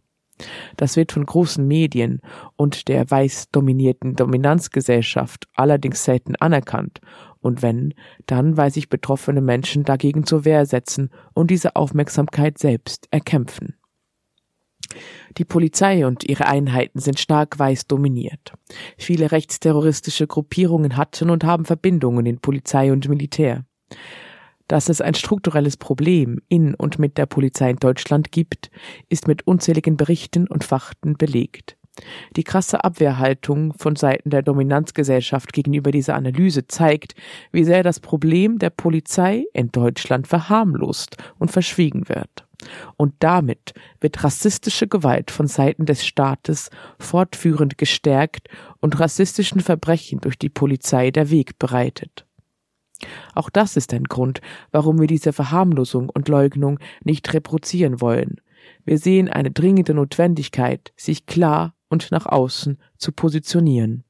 Das wird von großen Medien und der weiß dominierten Dominanzgesellschaft allerdings selten anerkannt, und wenn, dann weil sich betroffene Menschen dagegen zur Wehr setzen und diese Aufmerksamkeit selbst erkämpfen. Die Polizei und ihre Einheiten sind stark weiß dominiert. Viele rechtsterroristische Gruppierungen hatten und haben Verbindungen in Polizei und Militär. Dass es ein strukturelles Problem in und mit der Polizei in Deutschland gibt, ist mit unzähligen Berichten und Fakten belegt. Die krasse Abwehrhaltung von Seiten der Dominanzgesellschaft gegenüber dieser Analyse zeigt, wie sehr das Problem der Polizei in Deutschland verharmlost und verschwiegen wird. Und damit wird rassistische Gewalt von Seiten des Staates fortführend gestärkt und rassistischen Verbrechen durch die Polizei der Weg bereitet. Auch das ist ein Grund, warum wir diese Verharmlosung und Leugnung nicht reproduzieren wollen. Wir sehen eine dringende Notwendigkeit, sich klar und nach außen zu positionieren.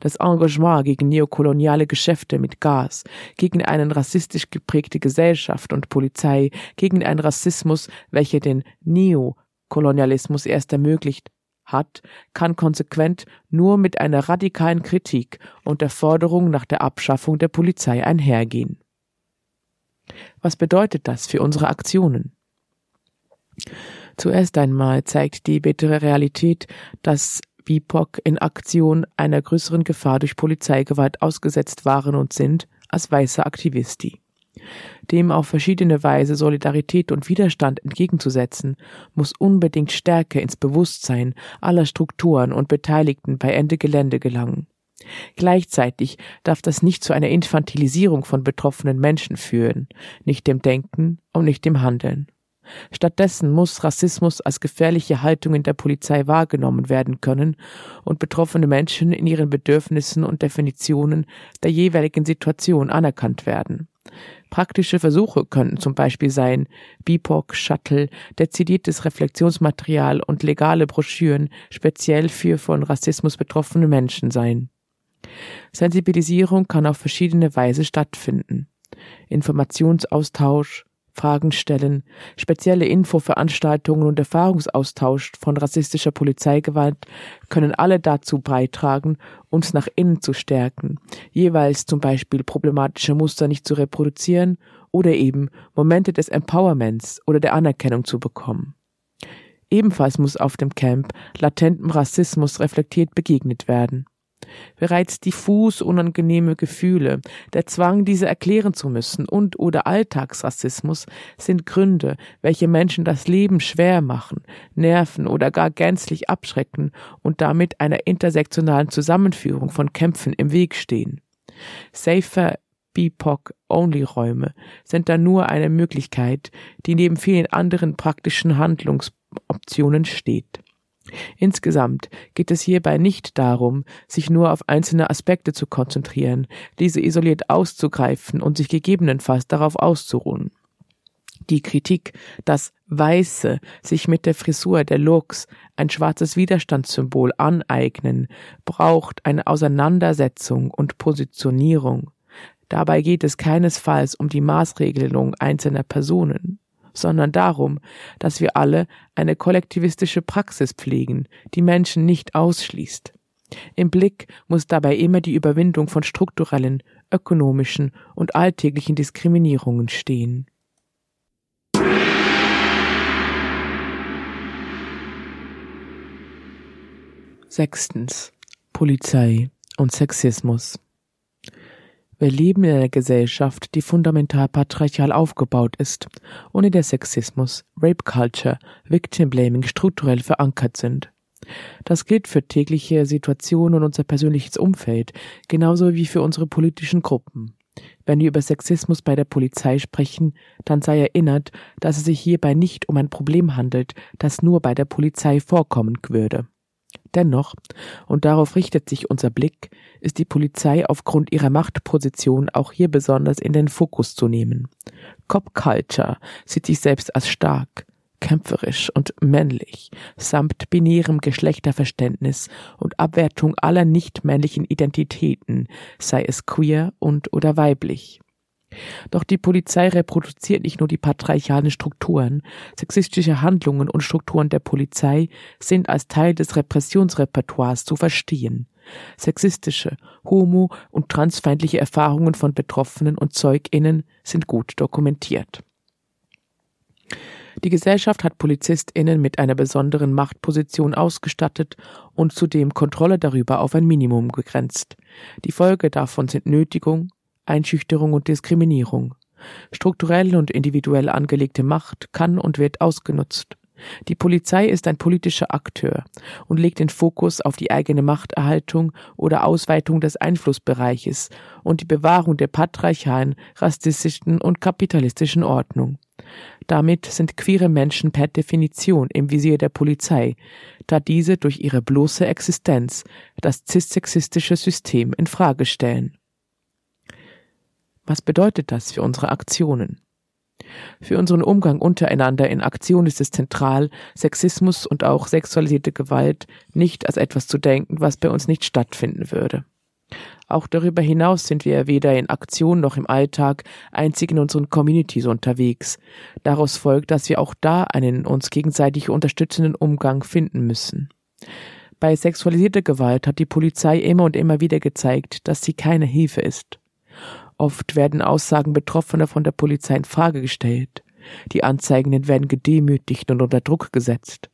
Das Engagement gegen neokoloniale Geschäfte mit Gas, gegen einen rassistisch geprägte Gesellschaft und Polizei, gegen einen Rassismus, welcher den Neokolonialismus erst ermöglicht hat, kann konsequent nur mit einer radikalen Kritik und der Forderung nach der Abschaffung der Polizei einhergehen. Was bedeutet das für unsere Aktionen? Zuerst einmal zeigt die bittere Realität, dass BIPOC in Aktion einer größeren Gefahr durch Polizeigewalt ausgesetzt waren und sind als weiße Aktivisti. Dem auf verschiedene Weise Solidarität und Widerstand entgegenzusetzen, muss unbedingt Stärke ins Bewusstsein aller Strukturen und Beteiligten bei Ende Gelände gelangen. Gleichzeitig darf das nicht zu einer Infantilisierung von betroffenen Menschen führen, nicht dem Denken und nicht dem Handeln. Stattdessen muss Rassismus als gefährliche Haltung in der Polizei wahrgenommen werden können und betroffene Menschen in ihren Bedürfnissen und Definitionen der jeweiligen Situation anerkannt werden. Praktische Versuche könnten zum Beispiel sein BIPOC, Shuttle, dezidiertes Reflexionsmaterial und legale Broschüren speziell für von Rassismus betroffene Menschen sein. Sensibilisierung kann auf verschiedene Weise stattfinden. Informationsaustausch, Fragen stellen, spezielle Infoveranstaltungen und Erfahrungsaustausch von rassistischer Polizeigewalt können alle dazu beitragen, uns nach innen zu stärken, jeweils zum Beispiel problematische Muster nicht zu reproduzieren oder eben Momente des Empowerments oder der Anerkennung zu bekommen. Ebenfalls muss auf dem Camp latentem Rassismus reflektiert begegnet werden. Bereits diffus unangenehme Gefühle, der Zwang, diese erklären zu müssen und oder Alltagsrassismus sind Gründe, welche Menschen das Leben schwer machen, nerven oder gar gänzlich abschrecken und damit einer intersektionalen Zusammenführung von Kämpfen im Weg stehen. Safer BIPOC-Only-Räume sind da nur eine Möglichkeit, die neben vielen anderen praktischen Handlungsoptionen steht. Insgesamt geht es hierbei nicht darum, sich nur auf einzelne Aspekte zu konzentrieren, diese isoliert auszugreifen und sich gegebenenfalls darauf auszuruhen. Die Kritik, dass Weiße sich mit der Frisur der Lux ein schwarzes Widerstandssymbol aneignen, braucht eine Auseinandersetzung und Positionierung. Dabei geht es keinesfalls um die Maßregelung einzelner Personen, sondern darum, dass wir alle eine kollektivistische Praxis pflegen, die Menschen nicht ausschließt. Im Blick muss dabei immer die Überwindung von strukturellen, ökonomischen und alltäglichen Diskriminierungen stehen. Sechstens. Polizei und Sexismus. Wir leben in einer Gesellschaft, die fundamental patriarchal aufgebaut ist in der Sexismus, Rape Culture, Victim Blaming strukturell verankert sind. Das gilt für tägliche Situationen und unser persönliches Umfeld, genauso wie für unsere politischen Gruppen. Wenn wir über Sexismus bei der Polizei sprechen, dann sei erinnert, dass es sich hierbei nicht um ein Problem handelt, das nur bei der Polizei vorkommen würde. Dennoch, und darauf richtet sich unser Blick, ist die Polizei aufgrund ihrer Machtposition auch hier besonders in den Fokus zu nehmen. Cop Culture sieht sich selbst als stark, kämpferisch und männlich, samt binärem Geschlechterverständnis und Abwertung aller nicht männlichen Identitäten, sei es queer und oder weiblich. Doch die Polizei reproduziert nicht nur die patriarchalen Strukturen, sexistische Handlungen und Strukturen der Polizei sind als Teil des Repressionsrepertoires zu verstehen. Sexistische, homo- und transfeindliche Erfahrungen von Betroffenen und Zeuginnen sind gut dokumentiert. Die Gesellschaft hat PolizistInnen mit einer besonderen Machtposition ausgestattet und zudem Kontrolle darüber auf ein Minimum begrenzt. Die Folge davon sind Nötigung, Einschüchterung und Diskriminierung. Strukturell und individuell angelegte Macht kann und wird ausgenutzt. Die Polizei ist ein politischer Akteur und legt den Fokus auf die eigene Machterhaltung oder Ausweitung des Einflussbereiches und die Bewahrung der patriarchalen, rassistischen und kapitalistischen Ordnung. Damit sind queere Menschen per Definition im Visier der Polizei, da diese durch ihre bloße Existenz das cissexistische System in Frage stellen. Was bedeutet das für unsere Aktionen? Für unseren Umgang untereinander in Aktion ist es zentral, Sexismus und auch sexualisierte Gewalt nicht als etwas zu denken, was bei uns nicht stattfinden würde. Auch darüber hinaus sind wir weder in Aktion noch im Alltag einzig in unseren Communities unterwegs. Daraus folgt, dass wir auch da einen uns gegenseitig unterstützenden Umgang finden müssen. Bei sexualisierter Gewalt hat die Polizei immer und immer wieder gezeigt, dass sie keine Hilfe ist. Oft werden Aussagen Betroffener von der Polizei in Frage gestellt. Die Anzeigenden werden gedemütigt und unter Druck gesetzt.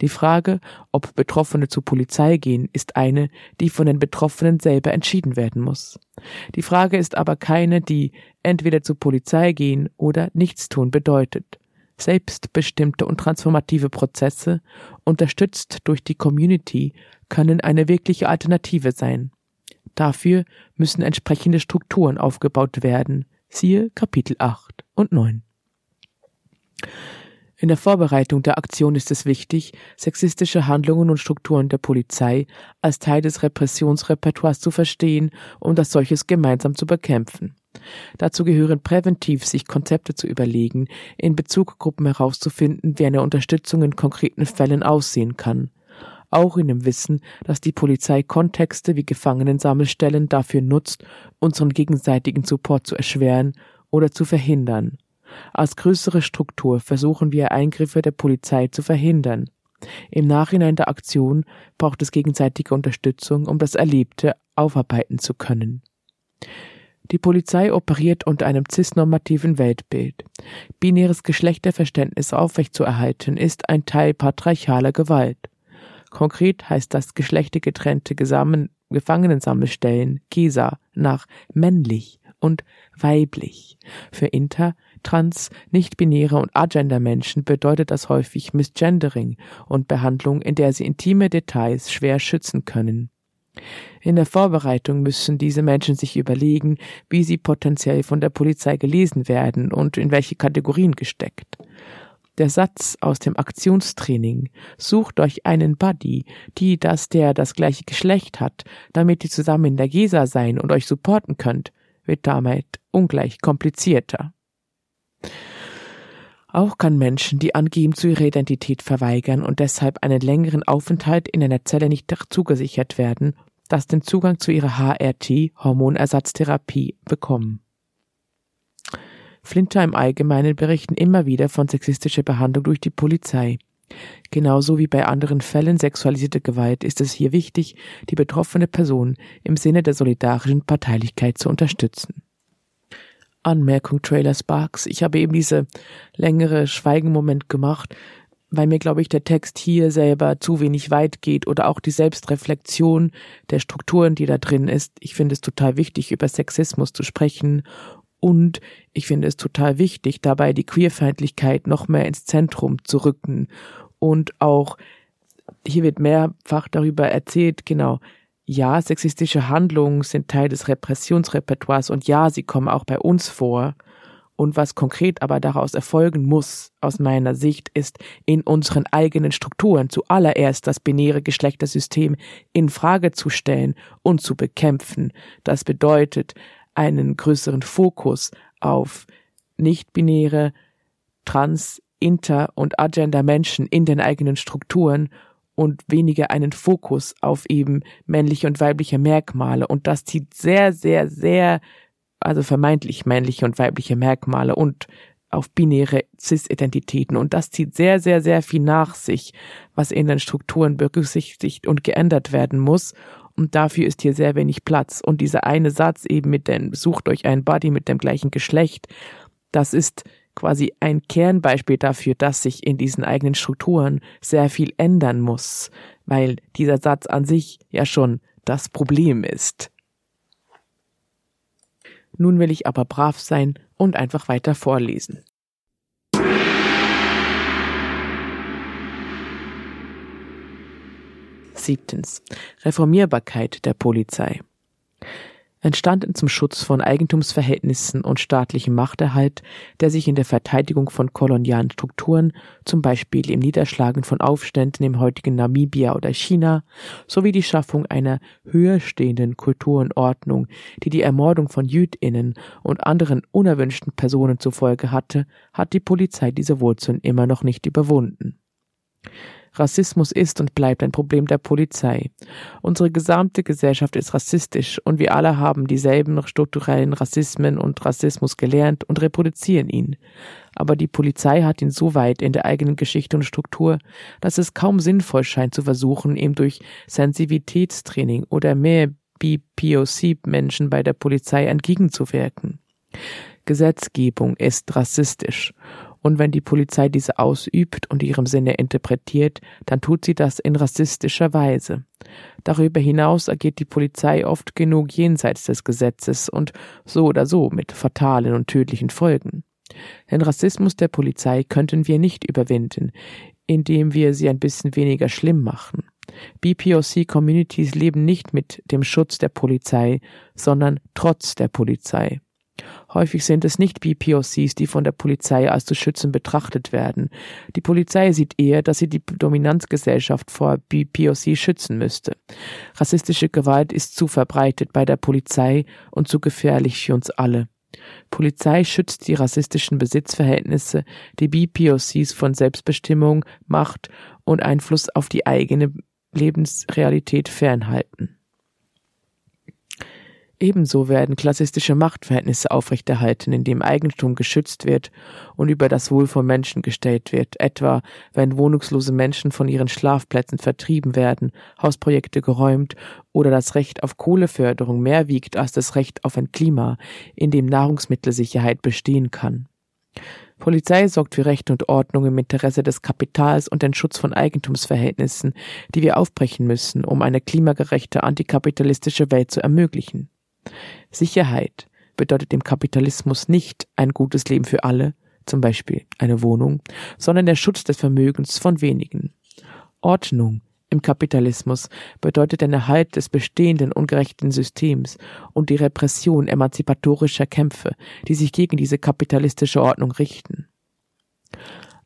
Die Frage, ob Betroffene zur Polizei gehen, ist eine, die von den Betroffenen selber entschieden werden muss. Die Frage ist aber keine, die entweder zur Polizei gehen oder nichts tun bedeutet. Selbstbestimmte und transformative Prozesse, unterstützt durch die Community, können eine wirkliche Alternative sein. Dafür müssen entsprechende Strukturen aufgebaut werden. Siehe Kapitel 8 und 9. In der Vorbereitung der Aktion ist es wichtig, sexistische Handlungen und Strukturen der Polizei als Teil des Repressionsrepertoires zu verstehen und als solches gemeinsam zu bekämpfen. Dazu gehören präventiv sich Konzepte zu überlegen, in Bezuggruppen herauszufinden, wie eine Unterstützung in konkreten Fällen aussehen kann auch in dem Wissen, dass die Polizei Kontexte wie Gefangenensammelstellen dafür nutzt, unseren gegenseitigen Support zu erschweren oder zu verhindern. Als größere Struktur versuchen wir Eingriffe der Polizei zu verhindern. Im Nachhinein der Aktion braucht es gegenseitige Unterstützung, um das Erlebte aufarbeiten zu können. Die Polizei operiert unter einem cisnormativen Weltbild. Binäres Geschlechterverständnis aufrechtzuerhalten ist ein Teil patriarchaler Gewalt. Konkret heißt das geschlechtergetrennte Gesamen Gefangenensammelstellen GESA nach männlich und weiblich. Für inter, trans, nicht-binäre und agender Menschen bedeutet das häufig Misgendering und Behandlung, in der sie intime Details schwer schützen können. In der Vorbereitung müssen diese Menschen sich überlegen, wie sie potenziell von der Polizei gelesen werden und in welche Kategorien gesteckt. Der Satz aus dem Aktionstraining Sucht euch einen Buddy, die das, der das gleiche Geschlecht hat, damit ihr zusammen in der GESA sein und euch supporten könnt, wird damit ungleich komplizierter. Auch kann Menschen, die angeben, zu ihrer Identität verweigern und deshalb einen längeren Aufenthalt in einer Zelle nicht zugesichert werden, das den Zugang zu ihrer HRT, Hormonersatztherapie, bekommen. Flinter im Allgemeinen berichten immer wieder von sexistischer Behandlung durch die Polizei. Genauso wie bei anderen Fällen sexualisierter Gewalt ist es hier wichtig, die betroffene Person im Sinne der solidarischen Parteilichkeit zu unterstützen. Anmerkung Trailer Sparks. Ich habe eben diese längere Schweigenmoment gemacht, weil mir, glaube ich, der Text hier selber zu wenig weit geht oder auch die Selbstreflexion der Strukturen, die da drin ist. Ich finde es total wichtig, über Sexismus zu sprechen und ich finde es total wichtig, dabei die Queerfeindlichkeit noch mehr ins Zentrum zu rücken. Und auch, hier wird mehrfach darüber erzählt, genau, ja, sexistische Handlungen sind Teil des Repressionsrepertoires und ja, sie kommen auch bei uns vor. Und was konkret aber daraus erfolgen muss, aus meiner Sicht, ist in unseren eigenen Strukturen zuallererst das binäre Geschlechtersystem in Frage zu stellen und zu bekämpfen. Das bedeutet, einen größeren Fokus auf nicht-binäre, trans, inter und agender Menschen in den eigenen Strukturen und weniger einen Fokus auf eben männliche und weibliche Merkmale. Und das zieht sehr, sehr, sehr, also vermeintlich männliche und weibliche Merkmale und auf binäre Cis-Identitäten. Und das zieht sehr, sehr, sehr viel nach sich, was in den Strukturen berücksichtigt und geändert werden muss. Und dafür ist hier sehr wenig Platz. Und dieser eine Satz eben mit dem, sucht euch einen Body mit dem gleichen Geschlecht, das ist quasi ein Kernbeispiel dafür, dass sich in diesen eigenen Strukturen sehr viel ändern muss, weil dieser Satz an sich ja schon das Problem ist. Nun will ich aber brav sein und einfach weiter vorlesen. Siebtens. Reformierbarkeit der Polizei. Entstanden zum Schutz von Eigentumsverhältnissen und staatlichem Machterhalt, der sich in der Verteidigung von kolonialen Strukturen, zum Beispiel im Niederschlagen von Aufständen im heutigen Namibia oder China, sowie die Schaffung einer höher stehenden Kultur und Ordnung, die die Ermordung von Jüdinnen und anderen unerwünschten Personen zur Folge hatte, hat die Polizei diese Wurzeln immer noch nicht überwunden. Rassismus ist und bleibt ein Problem der Polizei. Unsere gesamte Gesellschaft ist rassistisch und wir alle haben dieselben strukturellen Rassismen und Rassismus gelernt und reproduzieren ihn. Aber die Polizei hat ihn so weit in der eigenen Geschichte und Struktur, dass es kaum sinnvoll scheint zu versuchen, ihm durch Sensitivitätstraining oder mehr BPOC-Menschen bei der Polizei entgegenzuwirken. Gesetzgebung ist rassistisch und wenn die Polizei diese ausübt und ihrem Sinne interpretiert, dann tut sie das in rassistischer Weise. Darüber hinaus agiert die Polizei oft genug jenseits des Gesetzes und so oder so mit fatalen und tödlichen Folgen. Den Rassismus der Polizei könnten wir nicht überwinden, indem wir sie ein bisschen weniger schlimm machen. BPOC-Communities leben nicht mit dem Schutz der Polizei, sondern trotz der Polizei. Häufig sind es nicht BPOCs, die von der Polizei als zu schützen betrachtet werden. Die Polizei sieht eher, dass sie die Dominanzgesellschaft vor BPOC schützen müsste. Rassistische Gewalt ist zu verbreitet bei der Polizei und zu gefährlich für uns alle. Polizei schützt die rassistischen Besitzverhältnisse, die BPOCs von Selbstbestimmung, Macht und Einfluss auf die eigene Lebensrealität fernhalten. Ebenso werden klassistische Machtverhältnisse aufrechterhalten, indem Eigentum geschützt wird und über das Wohl von Menschen gestellt wird, etwa wenn wohnungslose Menschen von ihren Schlafplätzen vertrieben werden, Hausprojekte geräumt oder das Recht auf Kohleförderung mehr wiegt als das Recht auf ein Klima, in dem Nahrungsmittelsicherheit bestehen kann. Polizei sorgt für Recht und Ordnung im Interesse des Kapitals und den Schutz von Eigentumsverhältnissen, die wir aufbrechen müssen, um eine klimagerechte antikapitalistische Welt zu ermöglichen. Sicherheit bedeutet im Kapitalismus nicht ein gutes Leben für alle, zum Beispiel eine Wohnung, sondern der Schutz des Vermögens von wenigen. Ordnung im Kapitalismus bedeutet den Erhalt des bestehenden ungerechten Systems und die Repression emanzipatorischer Kämpfe, die sich gegen diese kapitalistische Ordnung richten.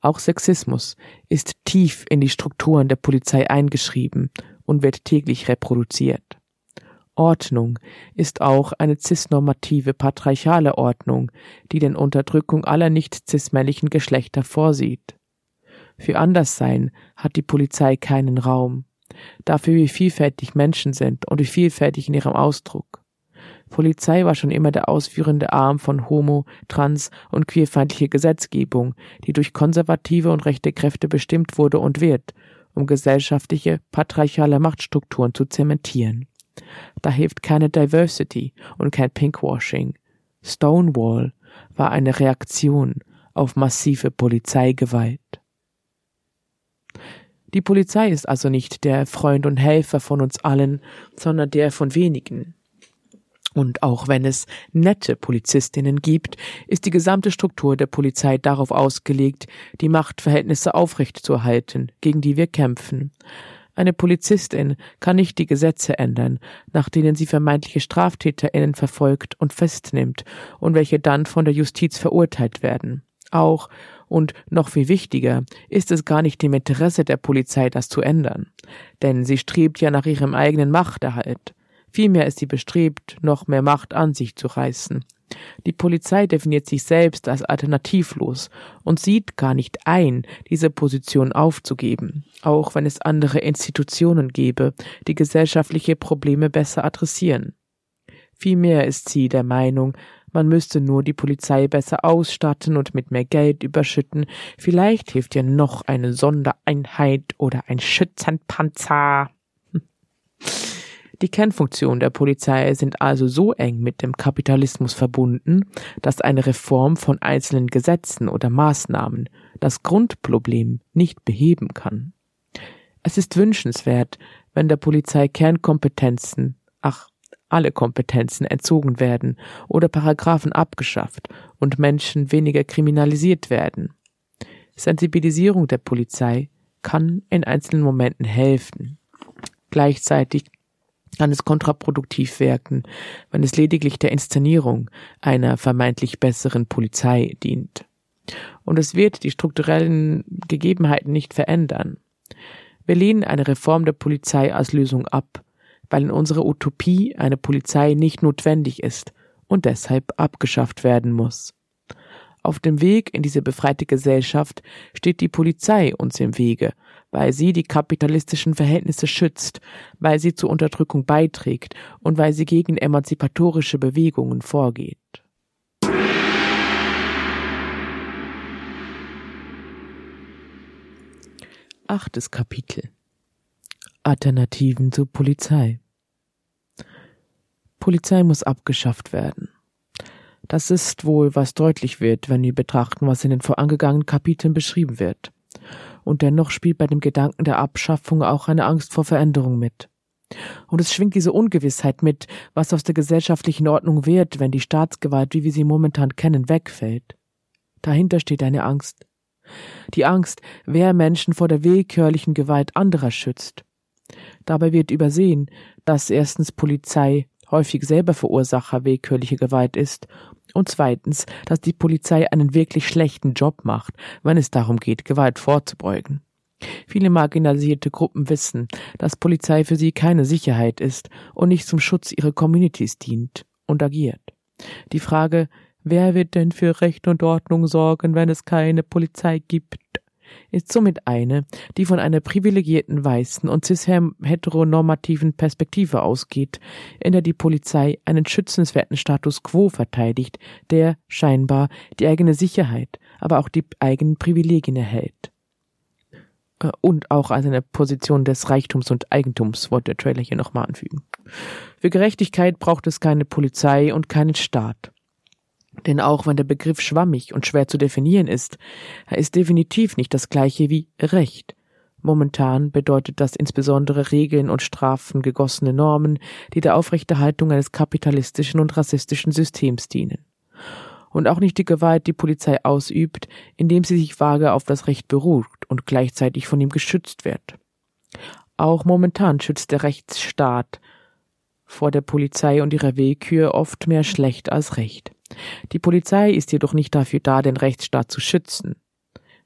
Auch Sexismus ist tief in die Strukturen der Polizei eingeschrieben und wird täglich reproduziert. Ordnung ist auch eine cisnormative patriarchale Ordnung, die den Unterdrückung aller nicht cismännlichen Geschlechter vorsieht. Für Anderssein hat die Polizei keinen Raum. dafür, wie vielfältig Menschen sind und wie vielfältig in ihrem Ausdruck. Polizei war schon immer der ausführende Arm von homo-, trans- und queerfeindlicher Gesetzgebung, die durch konservative und rechte Kräfte bestimmt wurde und wird, um gesellschaftliche, patriarchale Machtstrukturen zu zementieren. Da hilft keine Diversity und kein Pinkwashing. Stonewall war eine Reaktion auf massive Polizeigewalt. Die Polizei ist also nicht der Freund und Helfer von uns allen, sondern der von wenigen. Und auch wenn es nette Polizistinnen gibt, ist die gesamte Struktur der Polizei darauf ausgelegt, die Machtverhältnisse aufrechtzuerhalten, gegen die wir kämpfen. Eine Polizistin kann nicht die Gesetze ändern, nach denen sie vermeintliche Straftäterinnen verfolgt und festnimmt und welche dann von der Justiz verurteilt werden. Auch und noch viel wichtiger ist es gar nicht im Interesse der Polizei, das zu ändern, denn sie strebt ja nach ihrem eigenen Machterhalt. Vielmehr ist sie bestrebt, noch mehr Macht an sich zu reißen. Die Polizei definiert sich selbst als alternativlos und sieht gar nicht ein, diese Position aufzugeben, auch wenn es andere Institutionen gäbe, die gesellschaftliche Probleme besser adressieren. Vielmehr ist sie der Meinung, man müsste nur die Polizei besser ausstatten und mit mehr Geld überschütten. Vielleicht hilft ja noch eine Sondereinheit oder ein Schützenpanzer. Die Kernfunktionen der Polizei sind also so eng mit dem Kapitalismus verbunden, dass eine Reform von einzelnen Gesetzen oder Maßnahmen das Grundproblem nicht beheben kann. Es ist wünschenswert, wenn der Polizei Kernkompetenzen, ach, alle Kompetenzen entzogen werden oder Paragraphen abgeschafft und Menschen weniger kriminalisiert werden. Sensibilisierung der Polizei kann in einzelnen Momenten helfen. Gleichzeitig kann es kontraproduktiv wirken, wenn es lediglich der Inszenierung einer vermeintlich besseren Polizei dient. Und es wird die strukturellen Gegebenheiten nicht verändern. Wir lehnen eine Reform der Polizei als Lösung ab, weil in unserer Utopie eine Polizei nicht notwendig ist und deshalb abgeschafft werden muss. Auf dem Weg in diese befreite Gesellschaft steht die Polizei uns im Wege, weil sie die kapitalistischen Verhältnisse schützt, weil sie zur Unterdrückung beiträgt und weil sie gegen emanzipatorische Bewegungen vorgeht. Achtes Kapitel Alternativen zur Polizei. Polizei muss abgeschafft werden. Das ist wohl, was deutlich wird, wenn wir betrachten, was in den vorangegangenen Kapiteln beschrieben wird. Und dennoch spielt bei dem Gedanken der Abschaffung auch eine Angst vor Veränderung mit. Und es schwingt diese Ungewissheit mit, was aus der gesellschaftlichen Ordnung wird, wenn die Staatsgewalt, wie wir sie momentan kennen, wegfällt. Dahinter steht eine Angst. Die Angst, wer Menschen vor der willkürlichen Gewalt anderer schützt. Dabei wird übersehen, dass erstens Polizei häufig selber Verursacher willkürlicher Gewalt ist und zweitens, dass die Polizei einen wirklich schlechten Job macht, wenn es darum geht, Gewalt vorzubeugen. Viele marginalisierte Gruppen wissen, dass Polizei für sie keine Sicherheit ist und nicht zum Schutz ihrer Communities dient und agiert. Die Frage, wer wird denn für Recht und Ordnung sorgen, wenn es keine Polizei gibt, ist somit eine, die von einer privilegierten weißen und cis-heteronormativen Perspektive ausgeht, in der die Polizei einen schützenswerten Status quo verteidigt, der scheinbar die eigene Sicherheit, aber auch die eigenen Privilegien erhält. Äh, und auch als eine Position des Reichtums und Eigentums, wollte der Trailer hier nochmal anfügen. Für Gerechtigkeit braucht es keine Polizei und keinen Staat. Denn auch wenn der Begriff schwammig und schwer zu definieren ist, er ist definitiv nicht das gleiche wie Recht. Momentan bedeutet das insbesondere Regeln und Strafen gegossene Normen, die der Aufrechterhaltung eines kapitalistischen und rassistischen Systems dienen. Und auch nicht die Gewalt, die Polizei ausübt, indem sie sich vage auf das Recht beruht und gleichzeitig von ihm geschützt wird. Auch momentan schützt der Rechtsstaat vor der Polizei und ihrer Willkür oft mehr schlecht als recht. Die Polizei ist jedoch nicht dafür da, den Rechtsstaat zu schützen.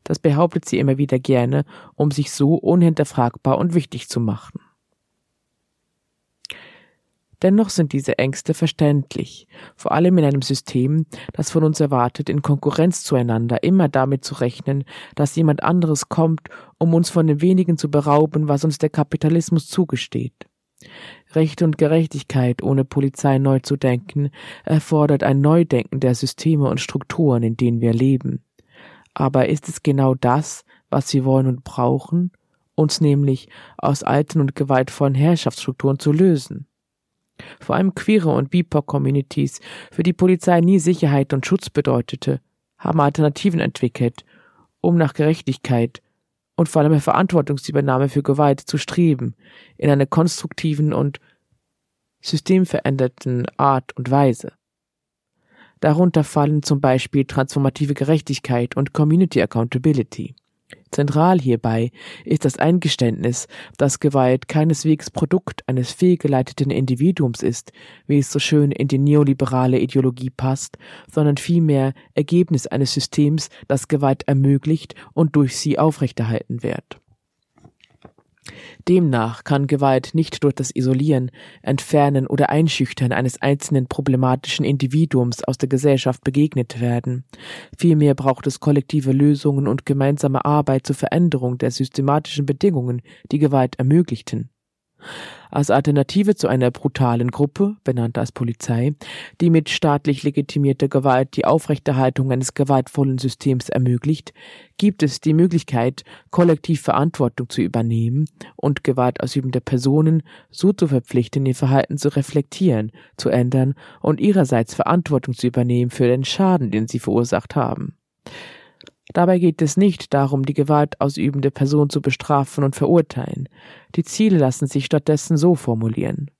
Das behauptet sie immer wieder gerne, um sich so unhinterfragbar und wichtig zu machen. Dennoch sind diese Ängste verständlich, vor allem in einem System, das von uns erwartet, in Konkurrenz zueinander immer damit zu rechnen, dass jemand anderes kommt, um uns von dem wenigen zu berauben, was uns der Kapitalismus zugesteht. Recht und Gerechtigkeit ohne Polizei neu zu denken, erfordert ein Neudenken der Systeme und Strukturen, in denen wir leben. Aber ist es genau das, was wir wollen und brauchen, uns nämlich aus alten und gewaltvollen Herrschaftsstrukturen zu lösen? Vor allem queere und BIPOC-Communities, für die Polizei nie Sicherheit und Schutz bedeutete, haben Alternativen entwickelt, um nach Gerechtigkeit und vor allem Verantwortungsübernahme für Gewalt zu streben, in einer konstruktiven und systemveränderten Art und Weise. Darunter fallen zum Beispiel transformative Gerechtigkeit und Community Accountability. Zentral hierbei ist das Eingeständnis, dass Gewalt keineswegs Produkt eines fehlgeleiteten Individuums ist, wie es so schön in die neoliberale Ideologie passt, sondern vielmehr Ergebnis eines Systems, das Gewalt ermöglicht und durch sie aufrechterhalten wird. Demnach kann Gewalt nicht durch das Isolieren, Entfernen oder Einschüchtern eines einzelnen problematischen Individuums aus der Gesellschaft begegnet werden. Vielmehr braucht es kollektive Lösungen und gemeinsame Arbeit zur Veränderung der systematischen Bedingungen, die Gewalt ermöglichten als Alternative zu einer brutalen Gruppe, benannt als Polizei, die mit staatlich legitimierter Gewalt die Aufrechterhaltung eines gewaltvollen Systems ermöglicht, gibt es die Möglichkeit, kollektiv Verantwortung zu übernehmen und gewaltausübende Personen so zu verpflichten, ihr Verhalten zu reflektieren, zu ändern und ihrerseits Verantwortung zu übernehmen für den Schaden, den sie verursacht haben. Dabei geht es nicht darum, die gewaltausübende Person zu bestrafen und verurteilen. Die Ziele lassen sich stattdessen so formulieren.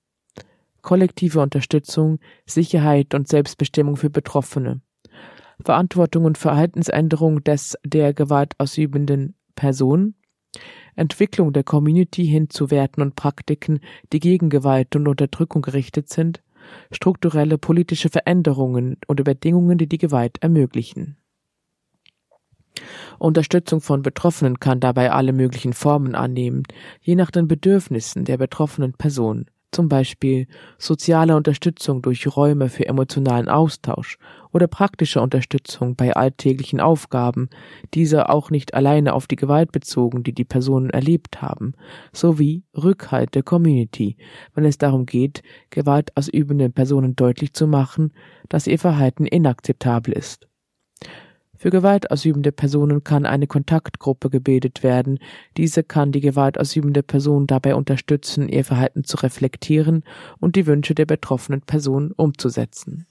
Kollektive Unterstützung, Sicherheit und Selbstbestimmung für Betroffene. Verantwortung und Verhaltensänderung des der gewaltausübenden Person. Entwicklung der Community hin zu Werten und Praktiken, die gegen Gewalt und Unterdrückung gerichtet sind. Strukturelle politische Veränderungen und Bedingungen, die die Gewalt ermöglichen. Unterstützung von Betroffenen kann dabei alle möglichen Formen annehmen, je nach den Bedürfnissen der betroffenen Person, zum Beispiel soziale Unterstützung durch Räume für emotionalen Austausch oder praktische Unterstützung bei alltäglichen Aufgaben, diese auch nicht alleine auf die Gewalt bezogen, die die Personen erlebt haben, sowie Rückhalt der Community, wenn es darum geht, gewaltausübenden Personen deutlich zu machen, dass ihr Verhalten inakzeptabel ist. Für gewaltausübende Personen kann eine Kontaktgruppe gebildet werden. Diese kann die gewaltausübende Person dabei unterstützen, ihr Verhalten zu reflektieren und die Wünsche der betroffenen Person umzusetzen.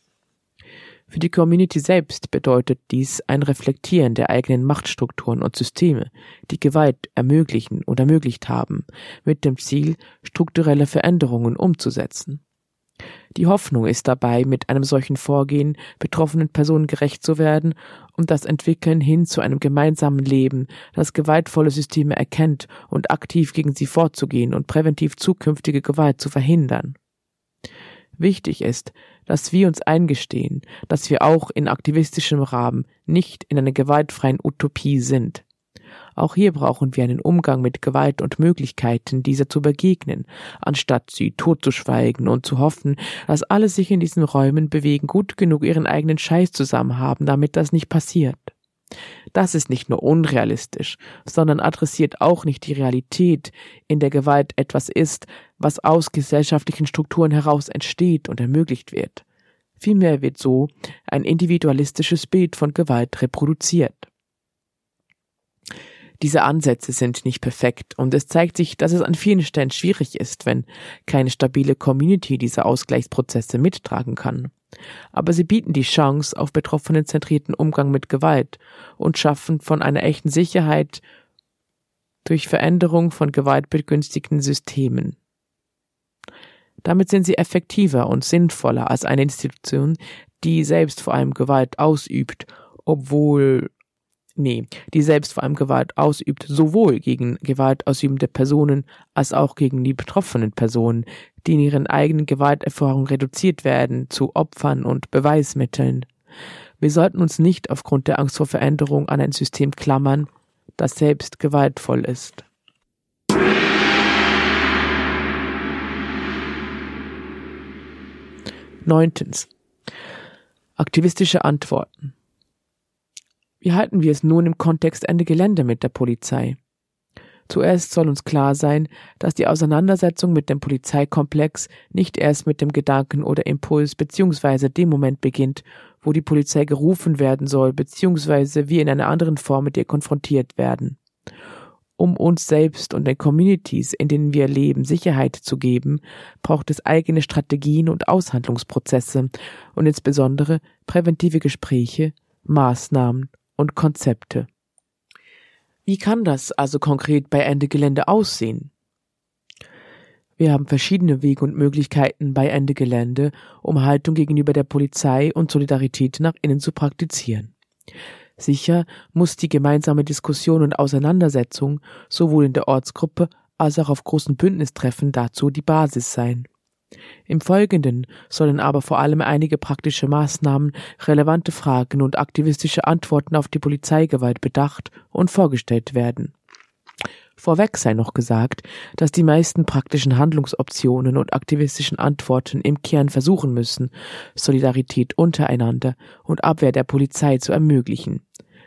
Für die Community selbst bedeutet dies ein Reflektieren der eigenen Machtstrukturen und Systeme, die Gewalt ermöglichen oder ermöglicht haben, mit dem Ziel, strukturelle Veränderungen umzusetzen. Die Hoffnung ist dabei, mit einem solchen Vorgehen betroffenen Personen gerecht zu werden und das Entwickeln hin zu einem gemeinsamen Leben, das gewaltvolle Systeme erkennt und aktiv gegen sie vorzugehen und präventiv zukünftige Gewalt zu verhindern. Wichtig ist, dass wir uns eingestehen, dass wir auch in aktivistischem Rahmen nicht in einer gewaltfreien Utopie sind. Auch hier brauchen wir einen Umgang mit Gewalt und Möglichkeiten, dieser zu begegnen, anstatt sie totzuschweigen und zu hoffen, dass alle sich in diesen Räumen bewegen, gut genug ihren eigenen Scheiß zusammen haben, damit das nicht passiert. Das ist nicht nur unrealistisch, sondern adressiert auch nicht die Realität, in der Gewalt etwas ist, was aus gesellschaftlichen Strukturen heraus entsteht und ermöglicht wird. Vielmehr wird so ein individualistisches Bild von Gewalt reproduziert. Diese Ansätze sind nicht perfekt und es zeigt sich, dass es an vielen Stellen schwierig ist, wenn keine stabile Community diese Ausgleichsprozesse mittragen kann. Aber sie bieten die Chance auf betroffenen zentrierten Umgang mit Gewalt und schaffen von einer echten Sicherheit durch Veränderung von gewaltbegünstigten Systemen. Damit sind sie effektiver und sinnvoller als eine Institution, die selbst vor allem Gewalt ausübt, obwohl nee, die selbst vor allem Gewalt ausübt, sowohl gegen gewaltausübende Personen als auch gegen die betroffenen Personen, die in ihren eigenen Gewalterfahrungen reduziert werden zu Opfern und Beweismitteln. Wir sollten uns nicht aufgrund der Angst vor Veränderung an ein System klammern, das selbst gewaltvoll ist. Neuntens. Aktivistische Antworten. Wie halten wir es nun im Kontext Ende Gelände mit der Polizei? Zuerst soll uns klar sein, dass die Auseinandersetzung mit dem Polizeikomplex nicht erst mit dem Gedanken oder Impuls beziehungsweise dem Moment beginnt, wo die Polizei gerufen werden soll, beziehungsweise wir in einer anderen Form mit ihr konfrontiert werden. Um uns selbst und den Communities, in denen wir leben, Sicherheit zu geben, braucht es eigene Strategien und Aushandlungsprozesse und insbesondere präventive Gespräche, Maßnahmen und Konzepte. Wie kann das also konkret bei Ende Gelände aussehen? Wir haben verschiedene Wege und Möglichkeiten bei Ende Gelände, um Haltung gegenüber der Polizei und Solidarität nach innen zu praktizieren. Sicher muss die gemeinsame Diskussion und Auseinandersetzung sowohl in der Ortsgruppe als auch auf großen Bündnistreffen dazu die Basis sein. Im Folgenden sollen aber vor allem einige praktische Maßnahmen, relevante Fragen und aktivistische Antworten auf die Polizeigewalt bedacht und vorgestellt werden. Vorweg sei noch gesagt, dass die meisten praktischen Handlungsoptionen und aktivistischen Antworten im Kern versuchen müssen, Solidarität untereinander und Abwehr der Polizei zu ermöglichen.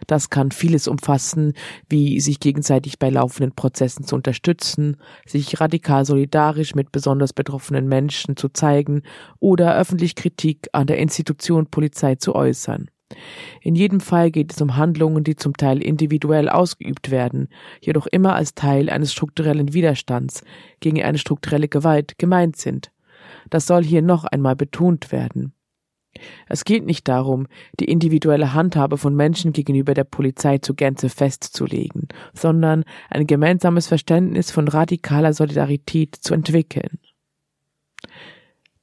Das kann vieles umfassen, wie sich gegenseitig bei laufenden Prozessen zu unterstützen, sich radikal solidarisch mit besonders betroffenen Menschen zu zeigen oder öffentlich Kritik an der Institution Polizei zu äußern. In jedem Fall geht es um Handlungen, die zum Teil individuell ausgeübt werden, jedoch immer als Teil eines strukturellen Widerstands gegen eine strukturelle Gewalt gemeint sind. Das soll hier noch einmal betont werden. Es geht nicht darum, die individuelle Handhabe von Menschen gegenüber der Polizei zu Gänze festzulegen, sondern ein gemeinsames Verständnis von radikaler Solidarität zu entwickeln.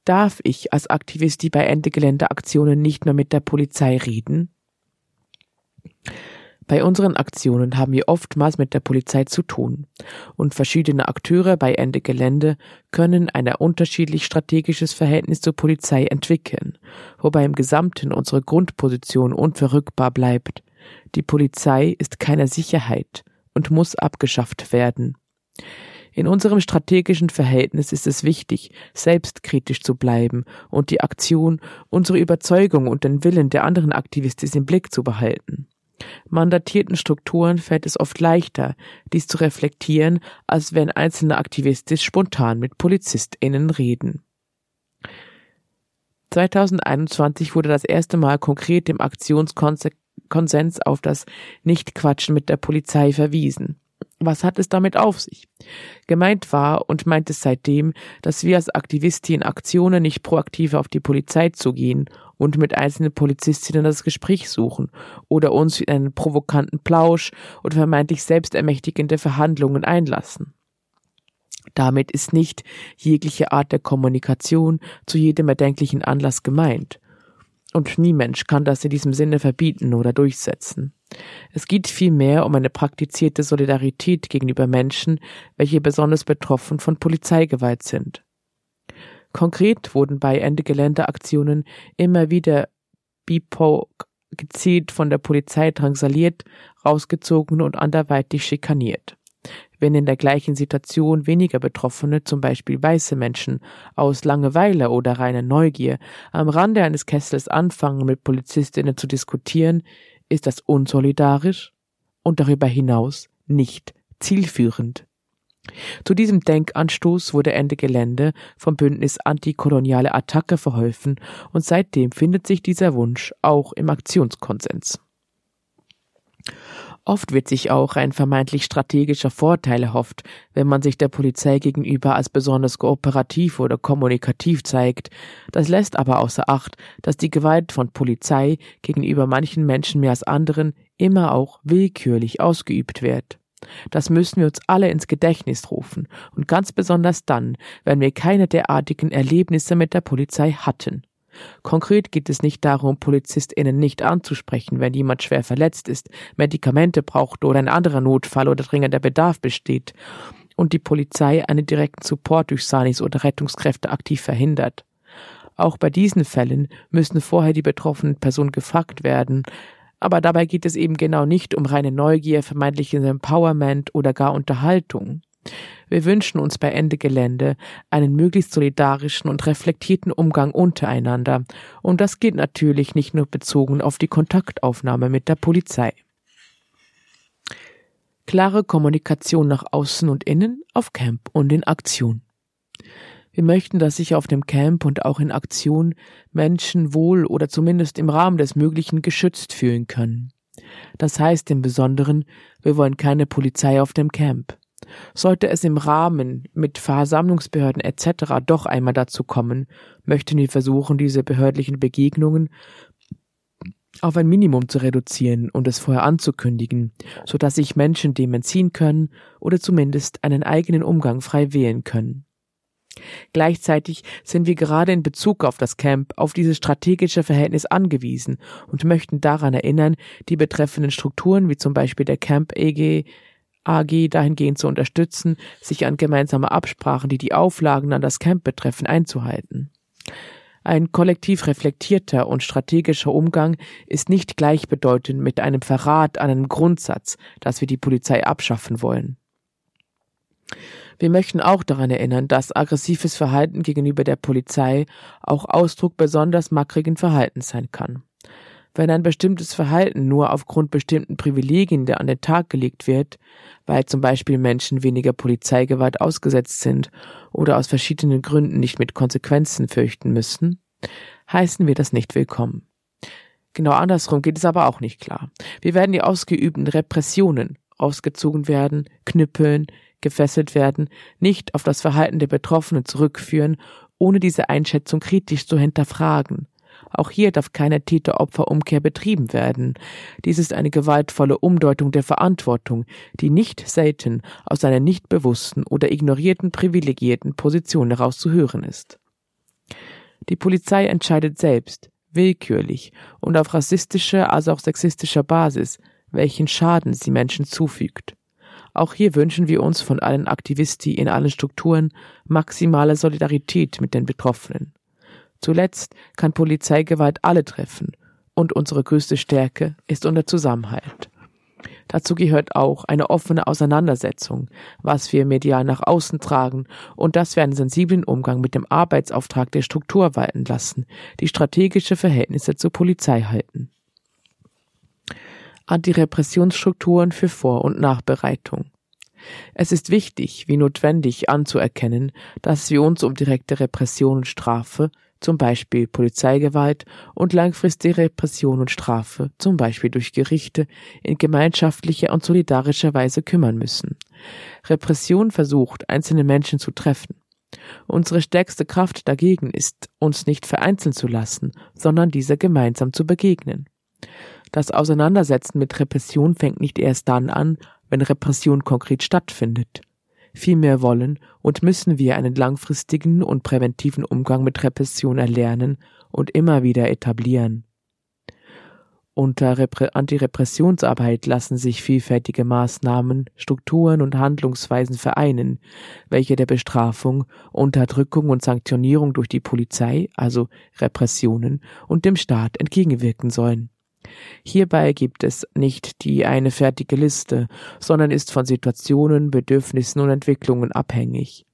Darf ich als Aktivistin bei Ende Geländeaktionen nicht mehr mit der Polizei reden? Bei unseren Aktionen haben wir oftmals mit der Polizei zu tun und verschiedene Akteure bei Ende Gelände können ein unterschiedlich strategisches Verhältnis zur Polizei entwickeln, wobei im Gesamten unsere Grundposition unverrückbar bleibt. Die Polizei ist keine Sicherheit und muss abgeschafft werden. In unserem strategischen Verhältnis ist es wichtig, selbstkritisch zu bleiben und die Aktion, unsere Überzeugung und den Willen der anderen Aktivisten im Blick zu behalten. Mandatierten Strukturen fällt es oft leichter, dies zu reflektieren, als wenn einzelne Aktivisten spontan mit PolizistInnen reden. 2021 wurde das erste Mal konkret im Aktionskonsens auf das Nichtquatschen mit der Polizei verwiesen. Was hat es damit auf sich? Gemeint war und meint es seitdem, dass wir als Aktivistinnen Aktionen nicht proaktiv auf die Polizei zugehen und mit einzelnen Polizistinnen das Gespräch suchen oder uns in einen provokanten Plausch oder vermeintlich selbstermächtigende Verhandlungen einlassen. Damit ist nicht jegliche Art der Kommunikation zu jedem erdenklichen Anlass gemeint. Und nie Mensch kann das in diesem Sinne verbieten oder durchsetzen. Es geht vielmehr um eine praktizierte Solidarität gegenüber Menschen, welche besonders betroffen von Polizeigewalt sind. Konkret wurden bei Ende Geländeaktionen immer wieder BIPOC gezielt von der Polizei drangsaliert, rausgezogen und anderweitig schikaniert. Wenn in der gleichen Situation weniger Betroffene, zum Beispiel weiße Menschen, aus Langeweile oder reiner Neugier am Rande eines Kessels anfangen, mit Polizistinnen zu diskutieren, ist das unsolidarisch und darüber hinaus nicht zielführend. Zu diesem Denkanstoß wurde Ende Gelände vom Bündnis Antikoloniale Attacke verholfen und seitdem findet sich dieser Wunsch auch im Aktionskonsens. Oft wird sich auch ein vermeintlich strategischer Vorteil erhofft, wenn man sich der Polizei gegenüber als besonders kooperativ oder kommunikativ zeigt. Das lässt aber außer Acht, dass die Gewalt von Polizei gegenüber manchen Menschen mehr als anderen immer auch willkürlich ausgeübt wird. Das müssen wir uns alle ins Gedächtnis rufen, und ganz besonders dann, wenn wir keine derartigen Erlebnisse mit der Polizei hatten. Konkret geht es nicht darum, PolizistInnen nicht anzusprechen, wenn jemand schwer verletzt ist, Medikamente braucht oder ein anderer Notfall oder dringender Bedarf besteht und die Polizei einen direkten Support durch Sanis oder Rettungskräfte aktiv verhindert. Auch bei diesen Fällen müssen vorher die betroffenen Personen gefragt werden, aber dabei geht es eben genau nicht um reine Neugier, vermeintliches Empowerment oder gar Unterhaltung. Wir wünschen uns bei Ende Gelände einen möglichst solidarischen und reflektierten Umgang untereinander. Und das geht natürlich nicht nur bezogen auf die Kontaktaufnahme mit der Polizei. Klare Kommunikation nach außen und innen auf Camp und in Aktion. Wir möchten, dass sich auf dem Camp und auch in Aktion Menschen wohl oder zumindest im Rahmen des Möglichen geschützt fühlen können. Das heißt im Besonderen, wir wollen keine Polizei auf dem Camp. Sollte es im Rahmen mit Versammlungsbehörden etc. doch einmal dazu kommen, möchten wir versuchen, diese behördlichen Begegnungen auf ein Minimum zu reduzieren und es vorher anzukündigen, so dass sich Menschen dem entziehen können oder zumindest einen eigenen Umgang frei wählen können. Gleichzeitig sind wir gerade in Bezug auf das Camp auf dieses strategische Verhältnis angewiesen und möchten daran erinnern, die betreffenden Strukturen wie zum Beispiel der Camp EG AG dahingehend zu unterstützen, sich an gemeinsame Absprachen, die die Auflagen an das Camp betreffen, einzuhalten. Ein kollektiv reflektierter und strategischer Umgang ist nicht gleichbedeutend mit einem Verrat an einem Grundsatz, dass wir die Polizei abschaffen wollen. Wir möchten auch daran erinnern, dass aggressives Verhalten gegenüber der Polizei auch Ausdruck besonders mackrigen Verhaltens sein kann. Wenn ein bestimmtes Verhalten nur aufgrund bestimmten Privilegien an den Tag gelegt wird, weil zum Beispiel Menschen weniger Polizeigewalt ausgesetzt sind oder aus verschiedenen Gründen nicht mit Konsequenzen fürchten müssen, heißen wir das nicht willkommen. Genau andersrum geht es aber auch nicht klar. Wir werden die ausgeübten Repressionen ausgezogen werden, knüppeln, gefesselt werden, nicht auf das Verhalten der Betroffenen zurückführen, ohne diese Einschätzung kritisch zu hinterfragen. Auch hier darf keine Täter-Opfer-Umkehr betrieben werden. Dies ist eine gewaltvolle Umdeutung der Verantwortung, die nicht selten aus einer nicht bewussten oder ignorierten privilegierten Position heraus zu hören ist. Die Polizei entscheidet selbst, willkürlich und auf rassistischer, also auch sexistischer Basis, welchen Schaden sie Menschen zufügt. Auch hier wünschen wir uns von allen Aktivisti in allen Strukturen maximale Solidarität mit den Betroffenen. Zuletzt kann Polizeigewalt alle treffen und unsere größte Stärke ist unser Zusammenhalt. Dazu gehört auch eine offene Auseinandersetzung, was wir medial nach außen tragen und dass wir einen sensiblen Umgang mit dem Arbeitsauftrag der Struktur walten lassen, die strategische Verhältnisse zur Polizei halten. Antirepressionsstrukturen für Vor- und Nachbereitung. Es ist wichtig wie notwendig anzuerkennen, dass wir uns um direkte Repression und Strafe, zum Beispiel Polizeigewalt, und langfristige Repression und Strafe, zum Beispiel durch Gerichte, in gemeinschaftlicher und solidarischer Weise kümmern müssen. Repression versucht, einzelne Menschen zu treffen. Unsere stärkste Kraft dagegen ist, uns nicht vereinzeln zu lassen, sondern dieser gemeinsam zu begegnen. Das Auseinandersetzen mit Repression fängt nicht erst dann an, wenn Repression konkret stattfindet. Vielmehr wollen und müssen wir einen langfristigen und präventiven Umgang mit Repression erlernen und immer wieder etablieren. Unter Repre Antirepressionsarbeit lassen sich vielfältige Maßnahmen, Strukturen und Handlungsweisen vereinen, welche der Bestrafung, Unterdrückung und Sanktionierung durch die Polizei, also Repressionen, und dem Staat entgegenwirken sollen. Hierbei gibt es nicht die eine fertige Liste, sondern ist von Situationen, Bedürfnissen und Entwicklungen abhängig.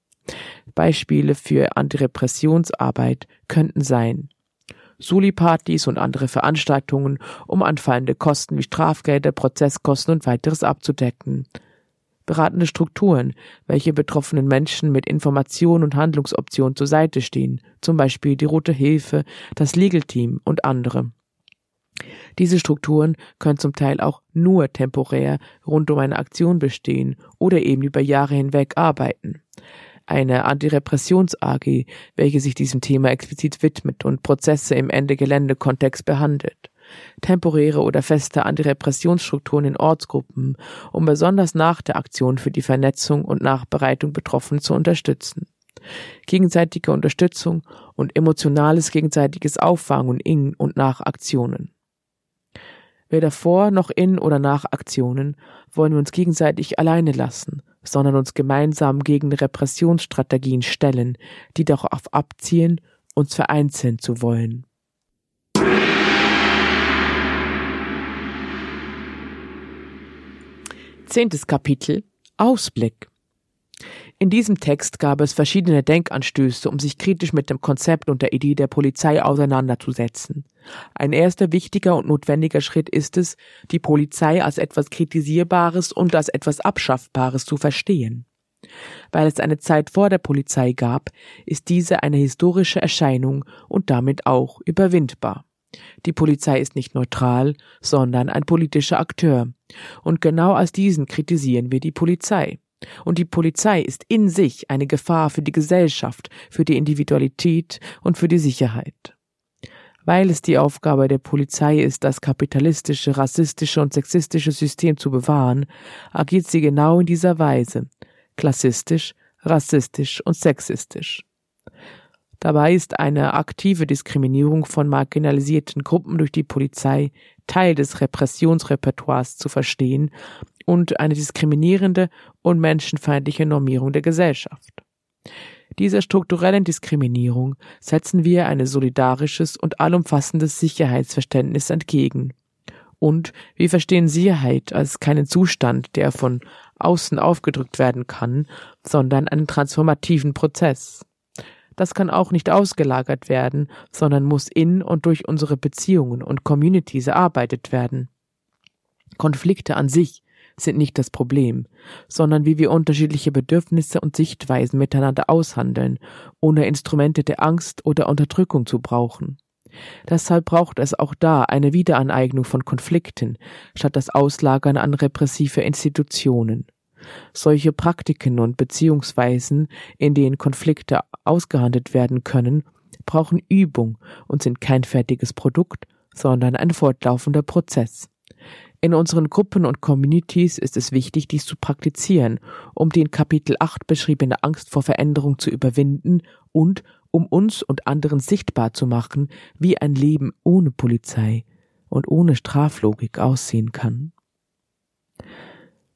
Beispiele für Antirepressionsarbeit könnten sein Suli-Partys und andere Veranstaltungen, um anfallende Kosten wie Strafgelder, Prozesskosten und weiteres abzudecken. Beratende Strukturen, welche betroffenen Menschen mit Informationen und Handlungsoptionen zur Seite stehen, zum Beispiel die Rote Hilfe, das Legal Team und andere. Diese Strukturen können zum Teil auch nur temporär rund um eine Aktion bestehen oder eben über Jahre hinweg arbeiten. Eine Antirepressions-AG, welche sich diesem Thema explizit widmet und Prozesse im Ende-Gelände-Kontext behandelt. Temporäre oder feste Antirepressionsstrukturen in Ortsgruppen, um besonders nach der Aktion für die Vernetzung und Nachbereitung Betroffenen zu unterstützen gegenseitige Unterstützung und emotionales gegenseitiges Auffangen in und nach Aktionen. Weder vor noch in oder nach Aktionen wollen wir uns gegenseitig alleine lassen, sondern uns gemeinsam gegen Repressionsstrategien stellen, die darauf abzielen, uns vereinzeln zu wollen. Zehntes Kapitel Ausblick In diesem Text gab es verschiedene Denkanstöße, um sich kritisch mit dem Konzept und der Idee der Polizei auseinanderzusetzen. Ein erster wichtiger und notwendiger Schritt ist es, die Polizei als etwas Kritisierbares und als etwas Abschaffbares zu verstehen. Weil es eine Zeit vor der Polizei gab, ist diese eine historische Erscheinung und damit auch überwindbar. Die Polizei ist nicht neutral, sondern ein politischer Akteur. Und genau als diesen kritisieren wir die Polizei. Und die Polizei ist in sich eine Gefahr für die Gesellschaft, für die Individualität und für die Sicherheit. Weil es die Aufgabe der Polizei ist, das kapitalistische, rassistische und sexistische System zu bewahren, agiert sie genau in dieser Weise, klassistisch, rassistisch und sexistisch. Dabei ist eine aktive Diskriminierung von marginalisierten Gruppen durch die Polizei Teil des Repressionsrepertoires zu verstehen und eine diskriminierende und menschenfeindliche Normierung der Gesellschaft. Dieser strukturellen Diskriminierung setzen wir ein solidarisches und allumfassendes Sicherheitsverständnis entgegen. Und wir verstehen Sicherheit als keinen Zustand, der von außen aufgedrückt werden kann, sondern einen transformativen Prozess. Das kann auch nicht ausgelagert werden, sondern muss in und durch unsere Beziehungen und Communities erarbeitet werden. Konflikte an sich sind nicht das Problem, sondern wie wir unterschiedliche Bedürfnisse und Sichtweisen miteinander aushandeln, ohne Instrumente der Angst oder Unterdrückung zu brauchen. Deshalb braucht es auch da eine Wiederaneignung von Konflikten, statt das Auslagern an repressive Institutionen. Solche Praktiken und Beziehungsweisen, in denen Konflikte ausgehandelt werden können, brauchen Übung und sind kein fertiges Produkt, sondern ein fortlaufender Prozess. In unseren Gruppen und Communities ist es wichtig, dies zu praktizieren, um die in Kapitel 8 beschriebene Angst vor Veränderung zu überwinden und um uns und anderen sichtbar zu machen, wie ein Leben ohne Polizei und ohne Straflogik aussehen kann.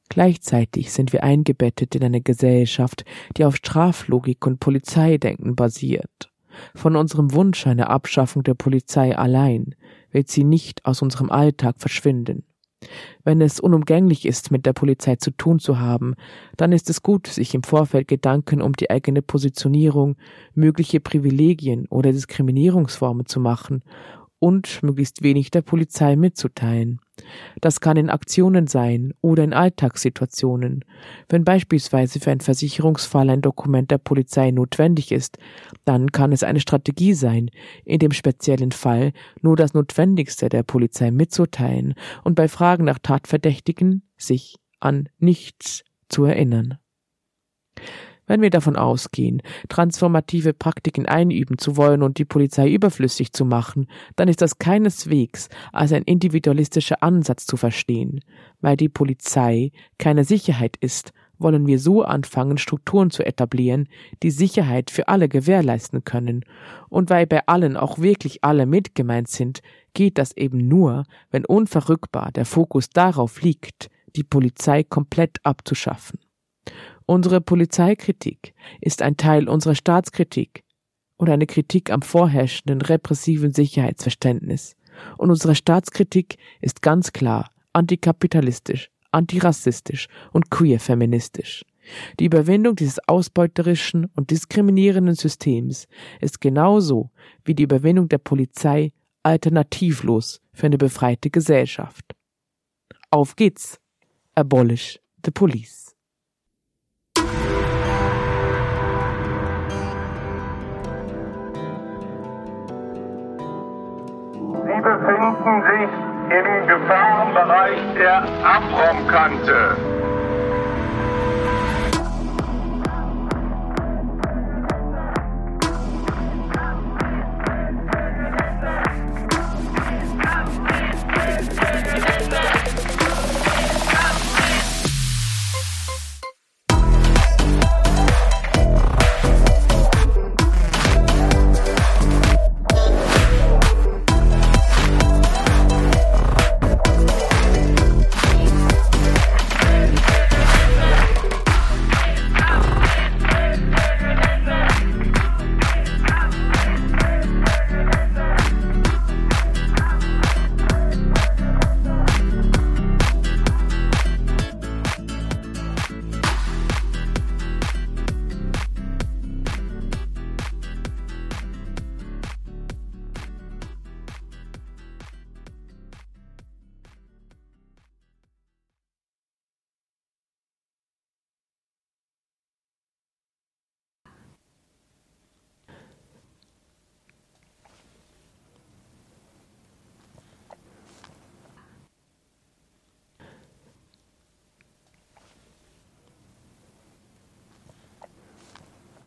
Gleichzeitig sind wir eingebettet in eine Gesellschaft, die auf Straflogik und Polizeidenken basiert. Von unserem Wunsch einer Abschaffung der Polizei allein wird sie nicht aus unserem Alltag verschwinden. Wenn es unumgänglich ist, mit der Polizei zu tun zu haben, dann ist es gut, sich im Vorfeld Gedanken um die eigene Positionierung, mögliche Privilegien oder Diskriminierungsformen zu machen und möglichst wenig der Polizei mitzuteilen. Das kann in Aktionen sein oder in Alltagssituationen. Wenn beispielsweise für einen Versicherungsfall ein Dokument der Polizei notwendig ist, dann kann es eine Strategie sein, in dem speziellen Fall nur das Notwendigste der Polizei mitzuteilen und bei Fragen nach Tatverdächtigen sich an nichts zu erinnern. Wenn wir davon ausgehen, transformative Praktiken einüben zu wollen und die Polizei überflüssig zu machen, dann ist das keineswegs als ein individualistischer Ansatz zu verstehen. Weil die Polizei keine Sicherheit ist, wollen wir so anfangen, Strukturen zu etablieren, die Sicherheit für alle gewährleisten können. Und weil bei allen auch wirklich alle mitgemeint sind, geht das eben nur, wenn unverrückbar der Fokus darauf liegt, die Polizei komplett abzuschaffen. Unsere Polizeikritik ist ein Teil unserer Staatskritik und eine Kritik am vorherrschenden repressiven Sicherheitsverständnis. Und unsere Staatskritik ist ganz klar antikapitalistisch, antirassistisch und queer-feministisch. Die Überwindung dieses ausbeuterischen und diskriminierenden Systems ist genauso wie die Überwindung der Polizei alternativlos für eine befreite Gesellschaft. Auf geht's! Abolish the police. Befinden sich im Gefahrenbereich der Abraumkante.